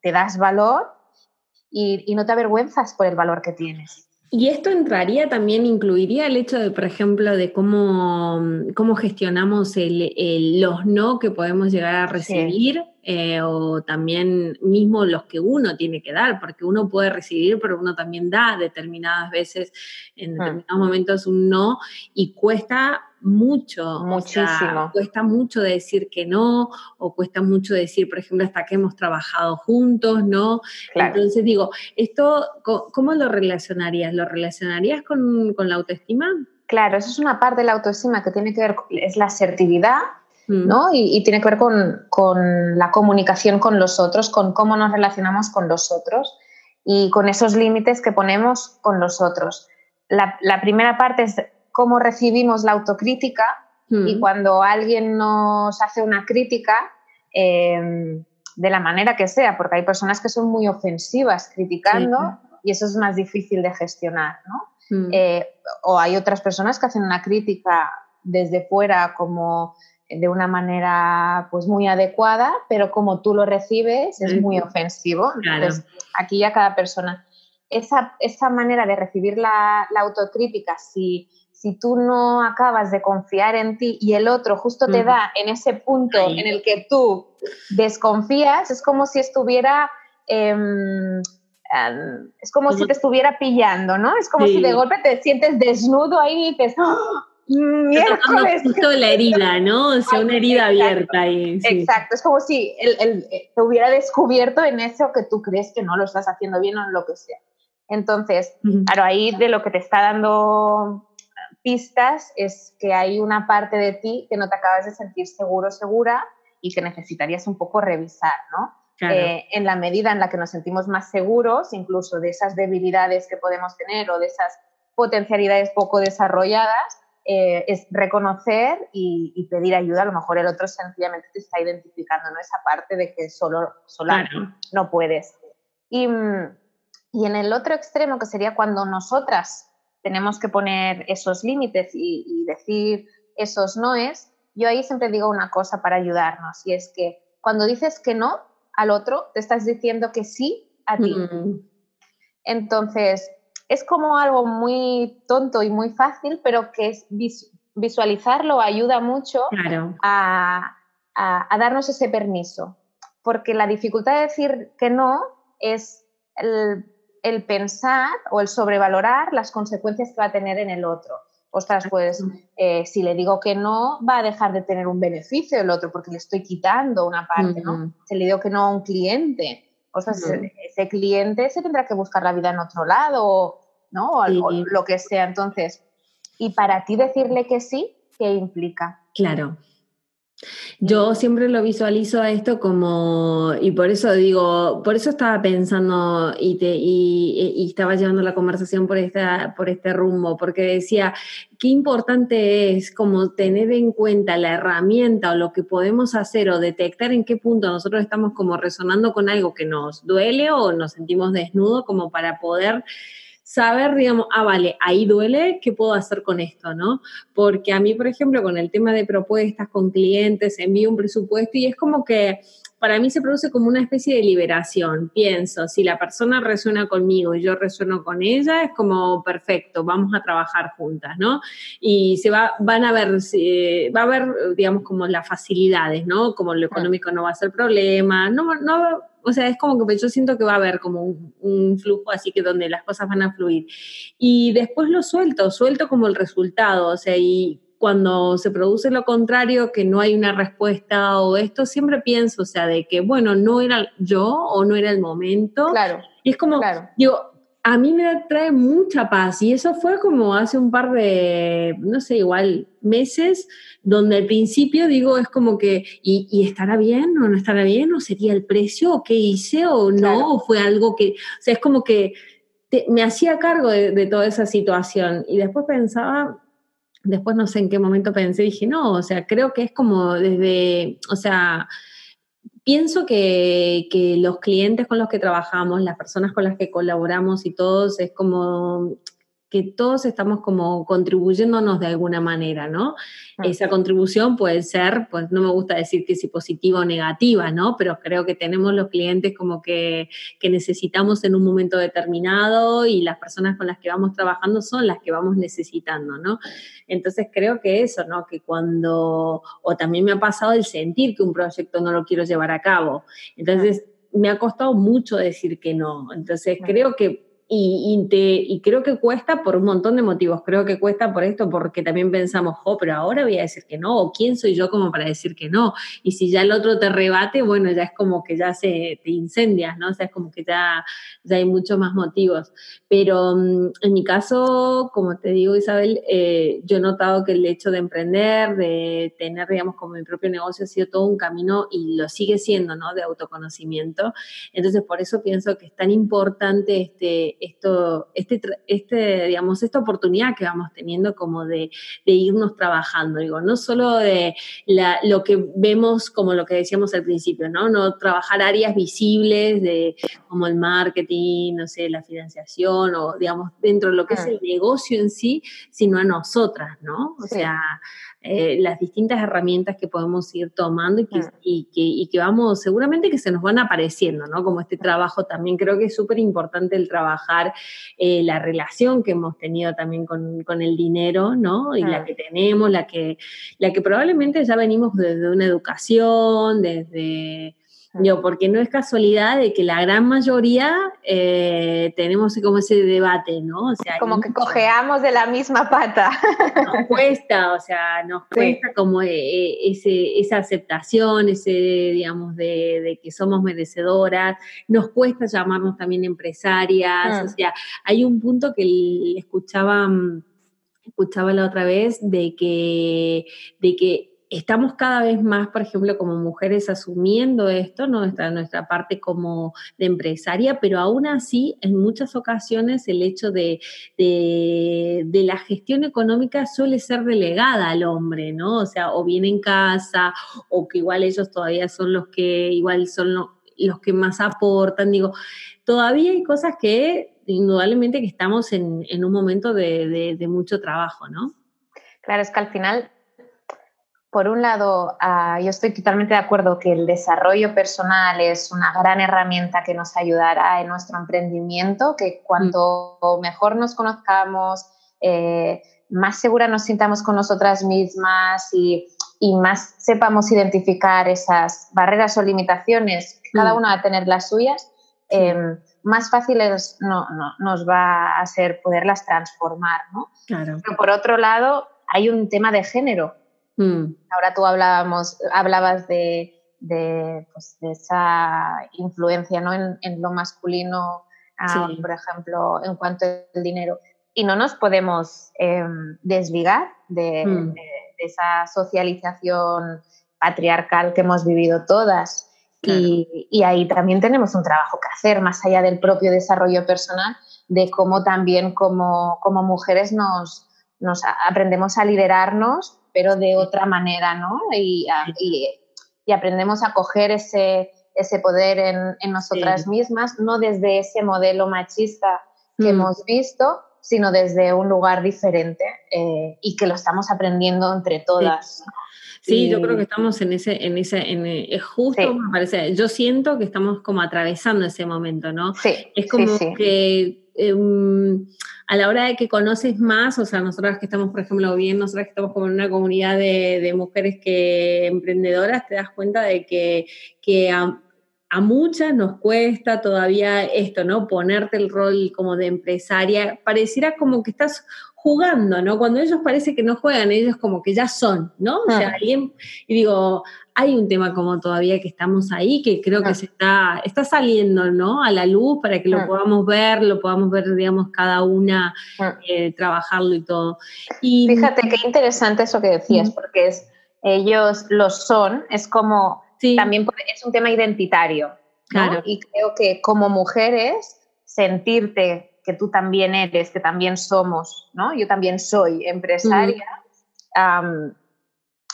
te das valor y, y no te avergüenzas por el valor que tienes. Y esto entraría también, incluiría el hecho de, por ejemplo, de cómo, cómo gestionamos el, los no que podemos llegar a recibir, eh, o también mismo los que uno tiene que dar, porque uno puede recibir, pero uno también da determinadas veces, en ah. determinados momentos, un no, y cuesta mucho. Muchísimo. cuesta mucho decir que no, o cuesta mucho decir, por ejemplo, hasta que hemos trabajado juntos, ¿no? Entonces digo, ¿esto cómo lo relacionarías? ¿Lo relacionarías con, con la autoestima? Claro, eso es una parte de la autoestima que tiene que ver, es la asertividad, mm. ¿no? Y, tiene que ver con, con, la comunicación con los otros, con cómo nos relacionamos con los otros y con esos límites que ponemos con los otros. La, la primera parte es cómo recibimos la autocrítica y cuando alguien nos hace una crítica, em, de la manera que sea, porque hay personas que son muy ofensivas criticando y eso es más difícil de gestionar, ¿no? Mm. Eh, o hay otras personas que hacen una crítica desde fuera como de una manera pues muy adecuada, pero como tú lo recibes es muy ofensivo. Entonces, aquí ya cada persona. Esa, esa manera de recibir la, la autocrítica, si si tú no acabas de confiar en ti y el otro justo te da en ese punto en el que tú desconfías, es como si estuviera... Em, es como si te estuviera pillando, ¿no? Es como si de golpe te sientes desnudo ahí y dices, ¡Oh, miércoles! justo la herida, ¿no? O sea, una herida abierta ahí. Exacto, es como si el, eh, te hubiera descubierto en eso que tú crees que no lo estás haciendo bien o en lo que sea. Entonces, claro, ahí de lo que te está dando pistas es que hay una parte de ti que no te acabas de sentir seguro, segura y que necesitarías un poco revisar, ¿no? Eh, en la medida en la que nos sentimos más seguros, incluso de esas debilidades que podemos tener o de esas potencialidades poco desarrolladas, eh, es reconocer y, pedir ayuda. A lo mejor el otro sencillamente te está identificando, ¿no? Esa parte de que solo, no puedes. Y, y en el otro extremo, que sería cuando nosotras tenemos que poner esos límites y, decir esos noes, yo ahí siempre digo una cosa para ayudarnos y es que cuando dices que no al otro, te estás diciendo que sí a ti. Mm. Entonces, es como algo muy tonto y muy fácil, pero que es visualizarlo ayuda mucho a, darnos ese permiso. Porque la dificultad de decir que no es el el pensar o el sobrevalorar las consecuencias que va a tener en el otro. Ostras, pues eh, si le digo que no, va a dejar de tener un beneficio el otro porque le estoy quitando una parte, ¿no? Si le digo que no a un cliente, ostras, ese, cliente se tendrá que buscar la vida en otro lado, ¿no? O, o lo que sea. Entonces, y para ti decirle que sí, ¿qué implica? Claro. Yo siempre lo visualizo a esto como, y por eso digo, por eso estaba pensando y, te, y, estaba llevando la conversación por, esta, por este rumbo, porque decía, qué importante es como tener en cuenta la herramienta o lo que podemos hacer o detectar en qué punto nosotros estamos como resonando con algo que nos duele o nos sentimos desnudos como para poder saber, digamos, ah, vale, ahí duele, ¿qué puedo hacer con esto, no? Porque a mí, por ejemplo, con el tema de propuestas con clientes, envío un presupuesto y es como que para mí se produce como una especie de liberación. Pienso, si la persona resuena conmigo y yo resueno con ella, es como perfecto, vamos a trabajar juntas, ¿no? Y se va, van a ver, va a haber, digamos, como las facilidades, ¿no? Como lo económico no va a ser problema, no, no, o sea, es como que yo siento que va a haber como un, flujo así que donde las cosas van a fluir. Y después lo suelto, suelto como el resultado, o sea, y cuando se produce lo contrario, que no hay una respuesta o esto, siempre pienso, o sea, de que, bueno, no era yo o no era el momento. Claro. Y es como, claro. digo, a mí me trae mucha paz y eso fue como hace un par de, no sé, igual meses, donde al principio digo, es como que, ¿y, estará bien o no estará bien? ¿O sería el precio? ¿O qué hice? ¿O no? ¿O fue algo que, o sea, es como que me hacía cargo de, de toda esa situación y después pensaba, después no sé en qué momento pensé, dije, no, o sea, creo que es como desde, o sea, pienso que, los clientes con los que trabajamos, las personas con las que colaboramos y todos, es como que todos estamos como contribuyéndonos de alguna manera, ¿no? Esa contribución puede ser, pues no me gusta decir que si positiva o negativa, ¿no? Pero creo que tenemos los clientes como que, que necesitamos en un momento determinado y las personas con las que vamos trabajando son las que vamos necesitando, ¿no? Entonces creo que eso, ¿no? Que cuando, o también me ha pasado el sentir que un proyecto no lo quiero llevar a cabo. Entonces, me ha costado mucho decir que no. Entonces, creo que y, y, creo que cuesta por un montón de motivos. Creo que cuesta por esto porque también pensamos, oh, pero ahora voy a decir que no, o quién soy yo como para decir que no. Y si ya el otro te rebate, bueno, ya es como que ya se te incendias, ¿no? O sea, es como que ya, ya hay muchos más motivos. Pero mm, en mi caso, como te digo, Isabel, eh, yo he notado que el hecho de emprender, de tener, digamos, como mi propio negocio, ha sido todo un camino y lo sigue siendo, ¿no? De autoconocimiento. Entonces, por eso pienso que es tan importante este esto, este, este, digamos, esta oportunidad que vamos teniendo como de, irnos trabajando, digo, no solo de lo que vemos como lo que decíamos al principio, ¿no? No trabajar áreas visibles de como el marketing, no sé, la financiación o, digamos, dentro de lo que es el negocio en sí, sino a nosotras, ¿no? O sea, eh, las distintas herramientas que podemos ir tomando y que, y, que, vamos, seguramente que se nos van apareciendo, ¿no? Como este trabajo también creo que es súper importante el trabajar eh, la relación que hemos tenido también con, con el dinero, ¿no? Y la que tenemos, la que, la que probablemente ya venimos desde una educación, desde yo, porque no es casualidad de que la gran mayoría eh, tenemos como ese debate, ¿no? O sea, como que cojeamos de la misma pata. Nos cuesta, o sea, nos cuesta como eh, eh, ese, esa aceptación, ese, digamos, de, que somos merecedoras, nos cuesta llamarnos también empresarias, o mm. sea, hay un punto que escuchaba escuchaba la otra vez de que, de que estamos cada vez más, por ejemplo, como mujeres asumiendo esto, ¿no? nuestra, nuestra parte como de empresaria, pero aún así, en muchas ocasiones, el hecho de, de, la gestión económica suele ser delegada al hombre, ¿no? O sea, o bien en casa, o que igual ellos todavía son los que, igual son los que más aportan, digo, todavía hay cosas que indudablemente que estamos en, un momento de mucho trabajo, ¿no? Claro, es que al final por un lado, ah, yo estoy totalmente de acuerdo que el desarrollo personal es una gran herramienta que nos ayudará en nuestro emprendimiento, que cuanto mm. mejor nos conozcamos, eh, más segura nos sintamos con nosotras mismas y, más sepamos identificar esas barreras o limitaciones, cada mm. una va a tener las suyas, em, más fáciles nos va a ser poderlas transformar. ¿no? Claro. Pero por otro lado, hay un tema de género Mm. Ahora tú hablábamos, hablabas de, pues, de, esa influencia ¿no? en, lo masculino, ah, por ejemplo, en cuanto al dinero. Y no nos podemos em, desligar mm. de, esa socialización patriarcal que hemos vivido todas. Y, ahí también tenemos un trabajo que hacer, más allá del propio desarrollo personal, de cómo también como, como mujeres nos, nos aprendemos a liderarnos pero de otra manera, ¿no? Y, aprendemos a coger ese, ese poder en, nosotras mismas, no desde ese modelo machista que mm. hemos visto, sino desde un lugar diferente eh, y que lo estamos aprendiendo entre todas. Sí. yo creo que estamos en ese, en ese, en, eh, es justo, me parece, yo siento que estamos como atravesando ese momento, ¿no? Sí, es como que em, a la hora de que conoces más, o sea, nosotras que estamos, por ejemplo, bien, nosotras que estamos como en una comunidad de, mujeres que emprendedoras, te das cuenta de que, que a muchas nos cuesta todavía esto, ¿no? Ponerte el rol como de empresaria. Pareciera como que estás jugando, ¿no? Cuando ellos parece que no juegan, ellos como que ya son, ¿no? O sea, alguien, y digo, hay un tema como todavía que estamos ahí, que creo que se está, está saliendo, ¿no? A la luz para que lo podamos ver, lo podamos ver, digamos, cada una, eh, trabajarlo y todo. Y, Fíjate qué interesante eso que decías, porque es, ellos lo son, es como también es un tema identitario. Claro. Y creo que como mujeres, sentirte que tú también eres, que también somos, ¿no? Yo también soy empresaria,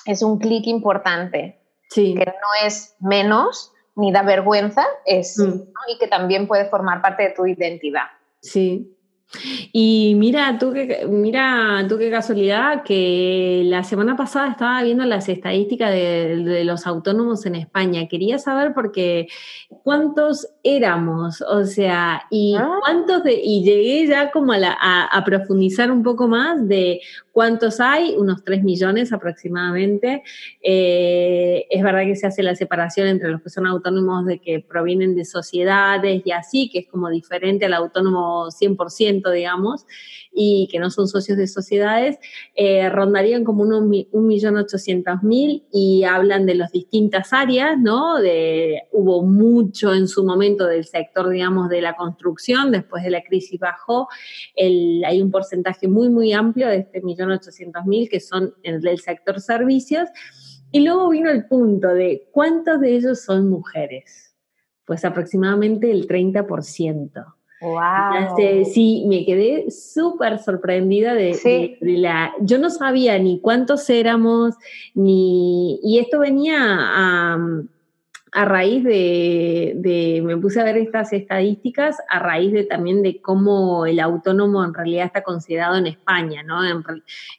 es un clic importante. Sí. Que no es menos ni da vergüenza, es, mm. y que también puede formar parte de tu identidad. Sí, y mira tú, que, mira tú qué casualidad que la semana pasada estaba viendo las estadísticas de, los autónomos en España. Quería saber porque cuántos éramos, o sea, y ah. cuántos de, y llegué ya como a, a, profundizar un poco más de cuántos hay, unos 3 millones aproximadamente. Eh, es verdad que se hace la separación entre los que son autónomos de que provienen de sociedades y así, que es como diferente al autónomo 100% digamos, y que no son socios de sociedades, eh, rondarían como unos 1.800.000 y hablan de las distintas áreas, ¿no? De, hubo mucho en su momento del sector, digamos, de la construcción, después de la crisis bajó, el, hay un porcentaje muy, muy amplio de este 1.800.000 que son del sector servicios, y luego vino el punto de cuántos de ellos son mujeres. Pues aproximadamente el 30%. Wow. sí, me quedé súper sorprendida de, la... Yo no sabía ni cuántos éramos, ni... Y esto venía a, a raíz de, me puse a ver estas estadísticas, a raíz de también de cómo el autónomo en realidad está considerado en España, ¿no? En,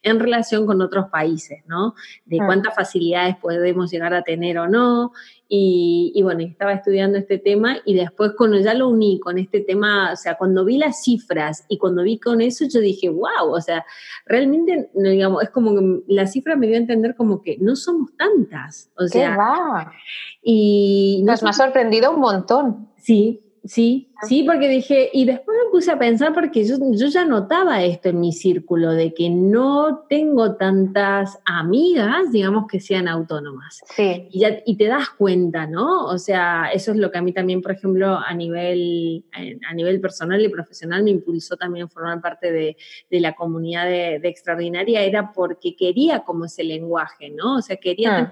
en relación con otros países, ¿no? De cuántas facilidades podemos llegar a tener o no, y, bueno, estaba estudiando este tema y después cuando ya lo uní con este tema, o sea, cuando vi las cifras y cuando vi con eso, yo dije, wow, o sea, realmente, digamos, es como que la cifra me dio a entender como que no somos tantas. O sea, ¿Qué va? Y nos me ha sorprendido un montón. Sí, Sí, sí, porque dije, y después me puse a pensar porque yo, yo, ya notaba esto en mi círculo, de que no tengo tantas amigas, digamos, que sean autónomas. Sí. Y, ya, y te das cuenta, ¿no? O sea, eso es lo que a mí también, por ejemplo, a nivel, a nivel personal y profesional me impulsó también formar parte de, de la comunidad de, de, Extraordinaria, era porque quería como ese lenguaje, ¿no? O sea, quería ah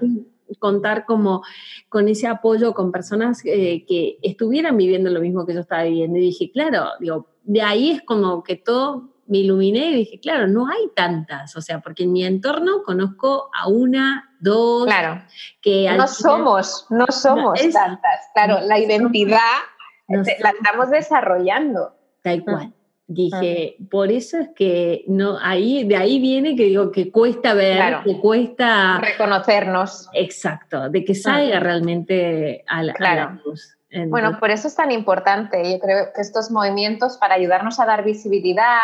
contar como con ese apoyo con personas eh, que estuvieran viviendo lo mismo que yo estaba viviendo. Y dije, claro, digo, de ahí es como que todo me iluminé y dije, claro, no hay tantas, o sea, porque en mi entorno conozco a una, dos, claro. que no somos, no somos tantas, claro, la identidad la estamos desarrollando. Tal cual. Dije, por eso es que no, ahí, de ahí viene que digo que cuesta ver, que cuesta reconocernos. Exacto, de que salga realmente a la, luz. bueno, por eso es tan importante. Yo creo que estos movimientos para ayudarnos a dar visibilidad,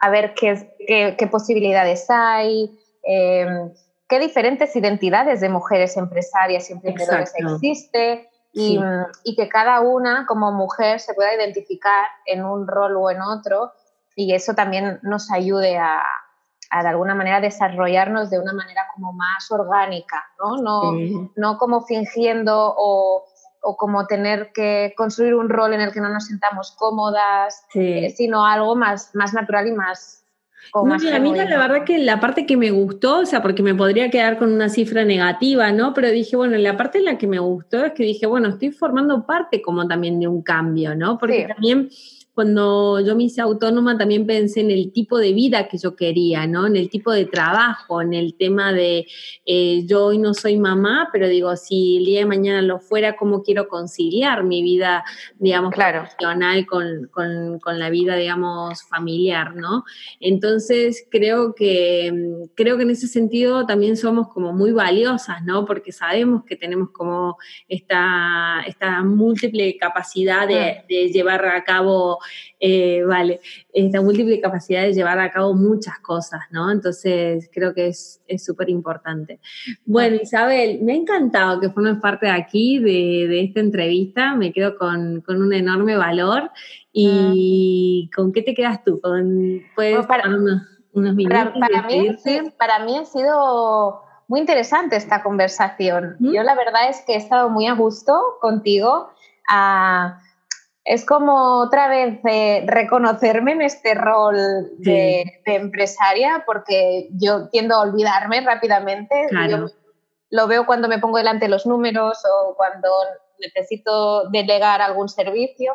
a ver qué, qué, posibilidades hay, em, qué diferentes identidades de mujeres empresarias y emprendedoras existen y, que cada una como mujer se pueda identificar en un rol o en otro y eso también nos ayude a, de alguna manera desarrollarnos de una manera como más orgánica, ¿no? No, no como fingiendo o, o, como tener que construir un rol en el que no nos sintamos cómodas, eh, sino algo más, más natural y más, no, a mí la verdad que la parte que me gustó, o sea, porque me podría quedar con una cifra negativa, ¿no? Pero dije, bueno, la parte en la que me gustó es que dije, bueno, estoy formando parte como también de un cambio, ¿no? Porque también cuando yo me hice autónoma también pensé en el tipo de vida que yo quería, ¿no? En el tipo de trabajo, en el tema de eh, yo hoy no soy mamá, pero digo, si el día de mañana lo fuera, ¿cómo quiero conciliar mi vida, digamos, profesional con, con, la vida, digamos, familiar, ¿no? Entonces creo que, creo que en ese sentido también somos como muy valiosas, ¿no? Porque sabemos que tenemos como esta, esta múltiple capacidad de, de llevar a cabo eh, vale, esta múltiple capacidad de llevar a cabo muchas cosas, ¿no? Entonces, creo que es súper importante. Bueno, Isabel, me ha encantado que formes parte de aquí, de, esta entrevista, me quedo con, un enorme valor. ¿Y con qué te quedas tú? ¿Con, ¿Puedes para, unos, minutos? Para, mí, para mí ha sido muy interesante esta conversación. Yo la verdad es que he estado muy a gusto contigo. Ah, es como otra vez eh, reconocerme en este rol de, empresaria, porque yo tiendo a olvidarme rápidamente. lo veo cuando me pongo delante los números o cuando necesito delegar algún servicio,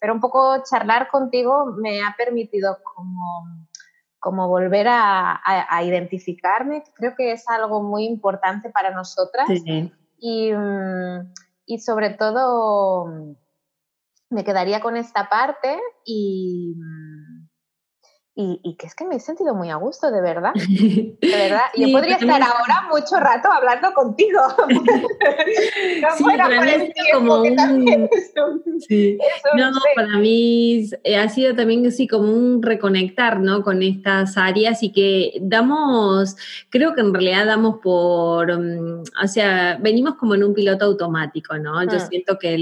pero un poco charlar contigo me ha permitido como, como volver a, identificarme. Creo que es algo muy importante para nosotras y, mm, y sobre todo me quedaría con esta parte y, y, que es que me he sentido muy a gusto, de verdad. De verdad. Yo podría estar ahora mucho rato hablando contigo. no sí, para mí como un... sí. no, para mí ha sido también así como un reconectar, ¿no? Con estas áreas y que damos, creo que en realidad damos por, mm, o sea, venimos como en un piloto automático, ¿no? Yo mm. siento que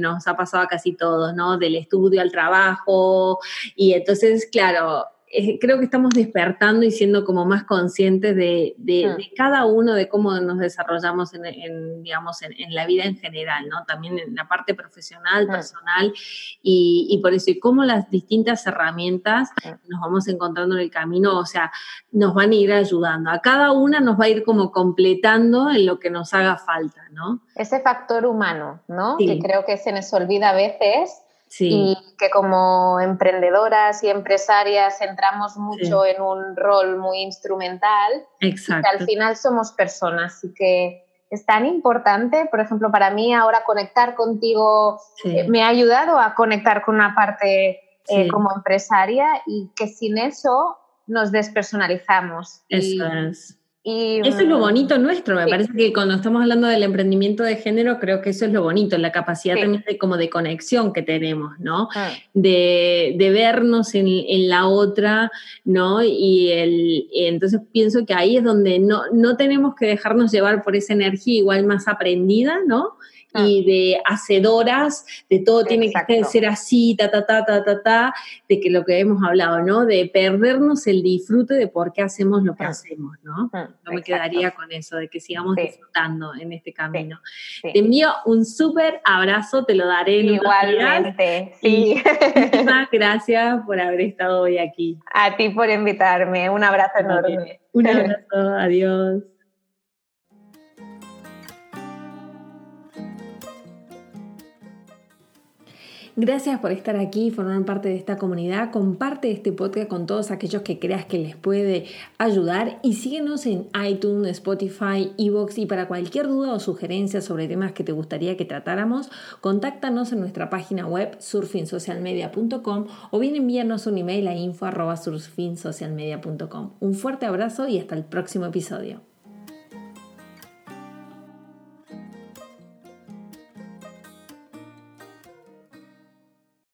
nos ha pasado a casi todos, ¿no? Del estudio al trabajo y entonces, claro, eh, creo que estamos despertando y siendo como más conscientes de, mm. cada uno, de cómo nos desarrollamos en, digamos, en, la vida en general, ¿no? También en la parte profesional, mm. personal, y, por eso, y cómo las distintas herramientas mm. nos vamos encontrando en el camino, o sea, nos van a ir ayudando. A cada una nos va a ir como completando en lo que nos haga falta, ¿no? Ese factor humano, ¿no? Que creo que se nos olvida a veces y que como emprendedoras y empresarias entramos mucho en un rol muy instrumental Exacto. y que al final somos personas y que es tan importante, por ejemplo, para mí ahora conectar contigo eh, me ha ayudado a conectar con una parte eh, como empresaria y que sin eso nos despersonalizamos. Eso es. Eso es lo bonito nuestro, me parece que cuando estamos hablando del emprendimiento de género, creo que eso es lo bonito, la capacidad también de, como de conexión que tenemos, ¿no? Ah. De, vernos en, la otra, ¿no? Y, el, entonces pienso que ahí es donde no, no tenemos que dejarnos llevar por esa energía igual más aprendida, ¿no? Ah. y de hacedoras, de todo tiene que ser así, ta, ta, ta, ta, ta, ta, de que lo que hemos hablado, ¿no? De perdernos el disfrute de por qué hacemos lo que ah. hacemos, ¿no? Ah, Yo me quedaría con eso, de que sigamos disfrutando en este camino. Te envío un súper abrazo, te lo daré en Igualmente, sí. Muchísimas gracias por haber estado hoy aquí. A ti por invitarme, un abrazo enorme. Un abrazo, adiós. Gracias por estar aquí y formar parte de esta comunidad. Comparte este podcast con todos aquellos que creas que les puede ayudar y síguenos en iTunes, Spotify, Evox y para cualquier duda o sugerencia sobre temas que te gustaría que tratáramos, contáctanos en nuestra página web surfinsocialmedia.com o bien envíanos un email a info.surfinsocialmedia.com. Un fuerte abrazo y hasta el próximo episodio.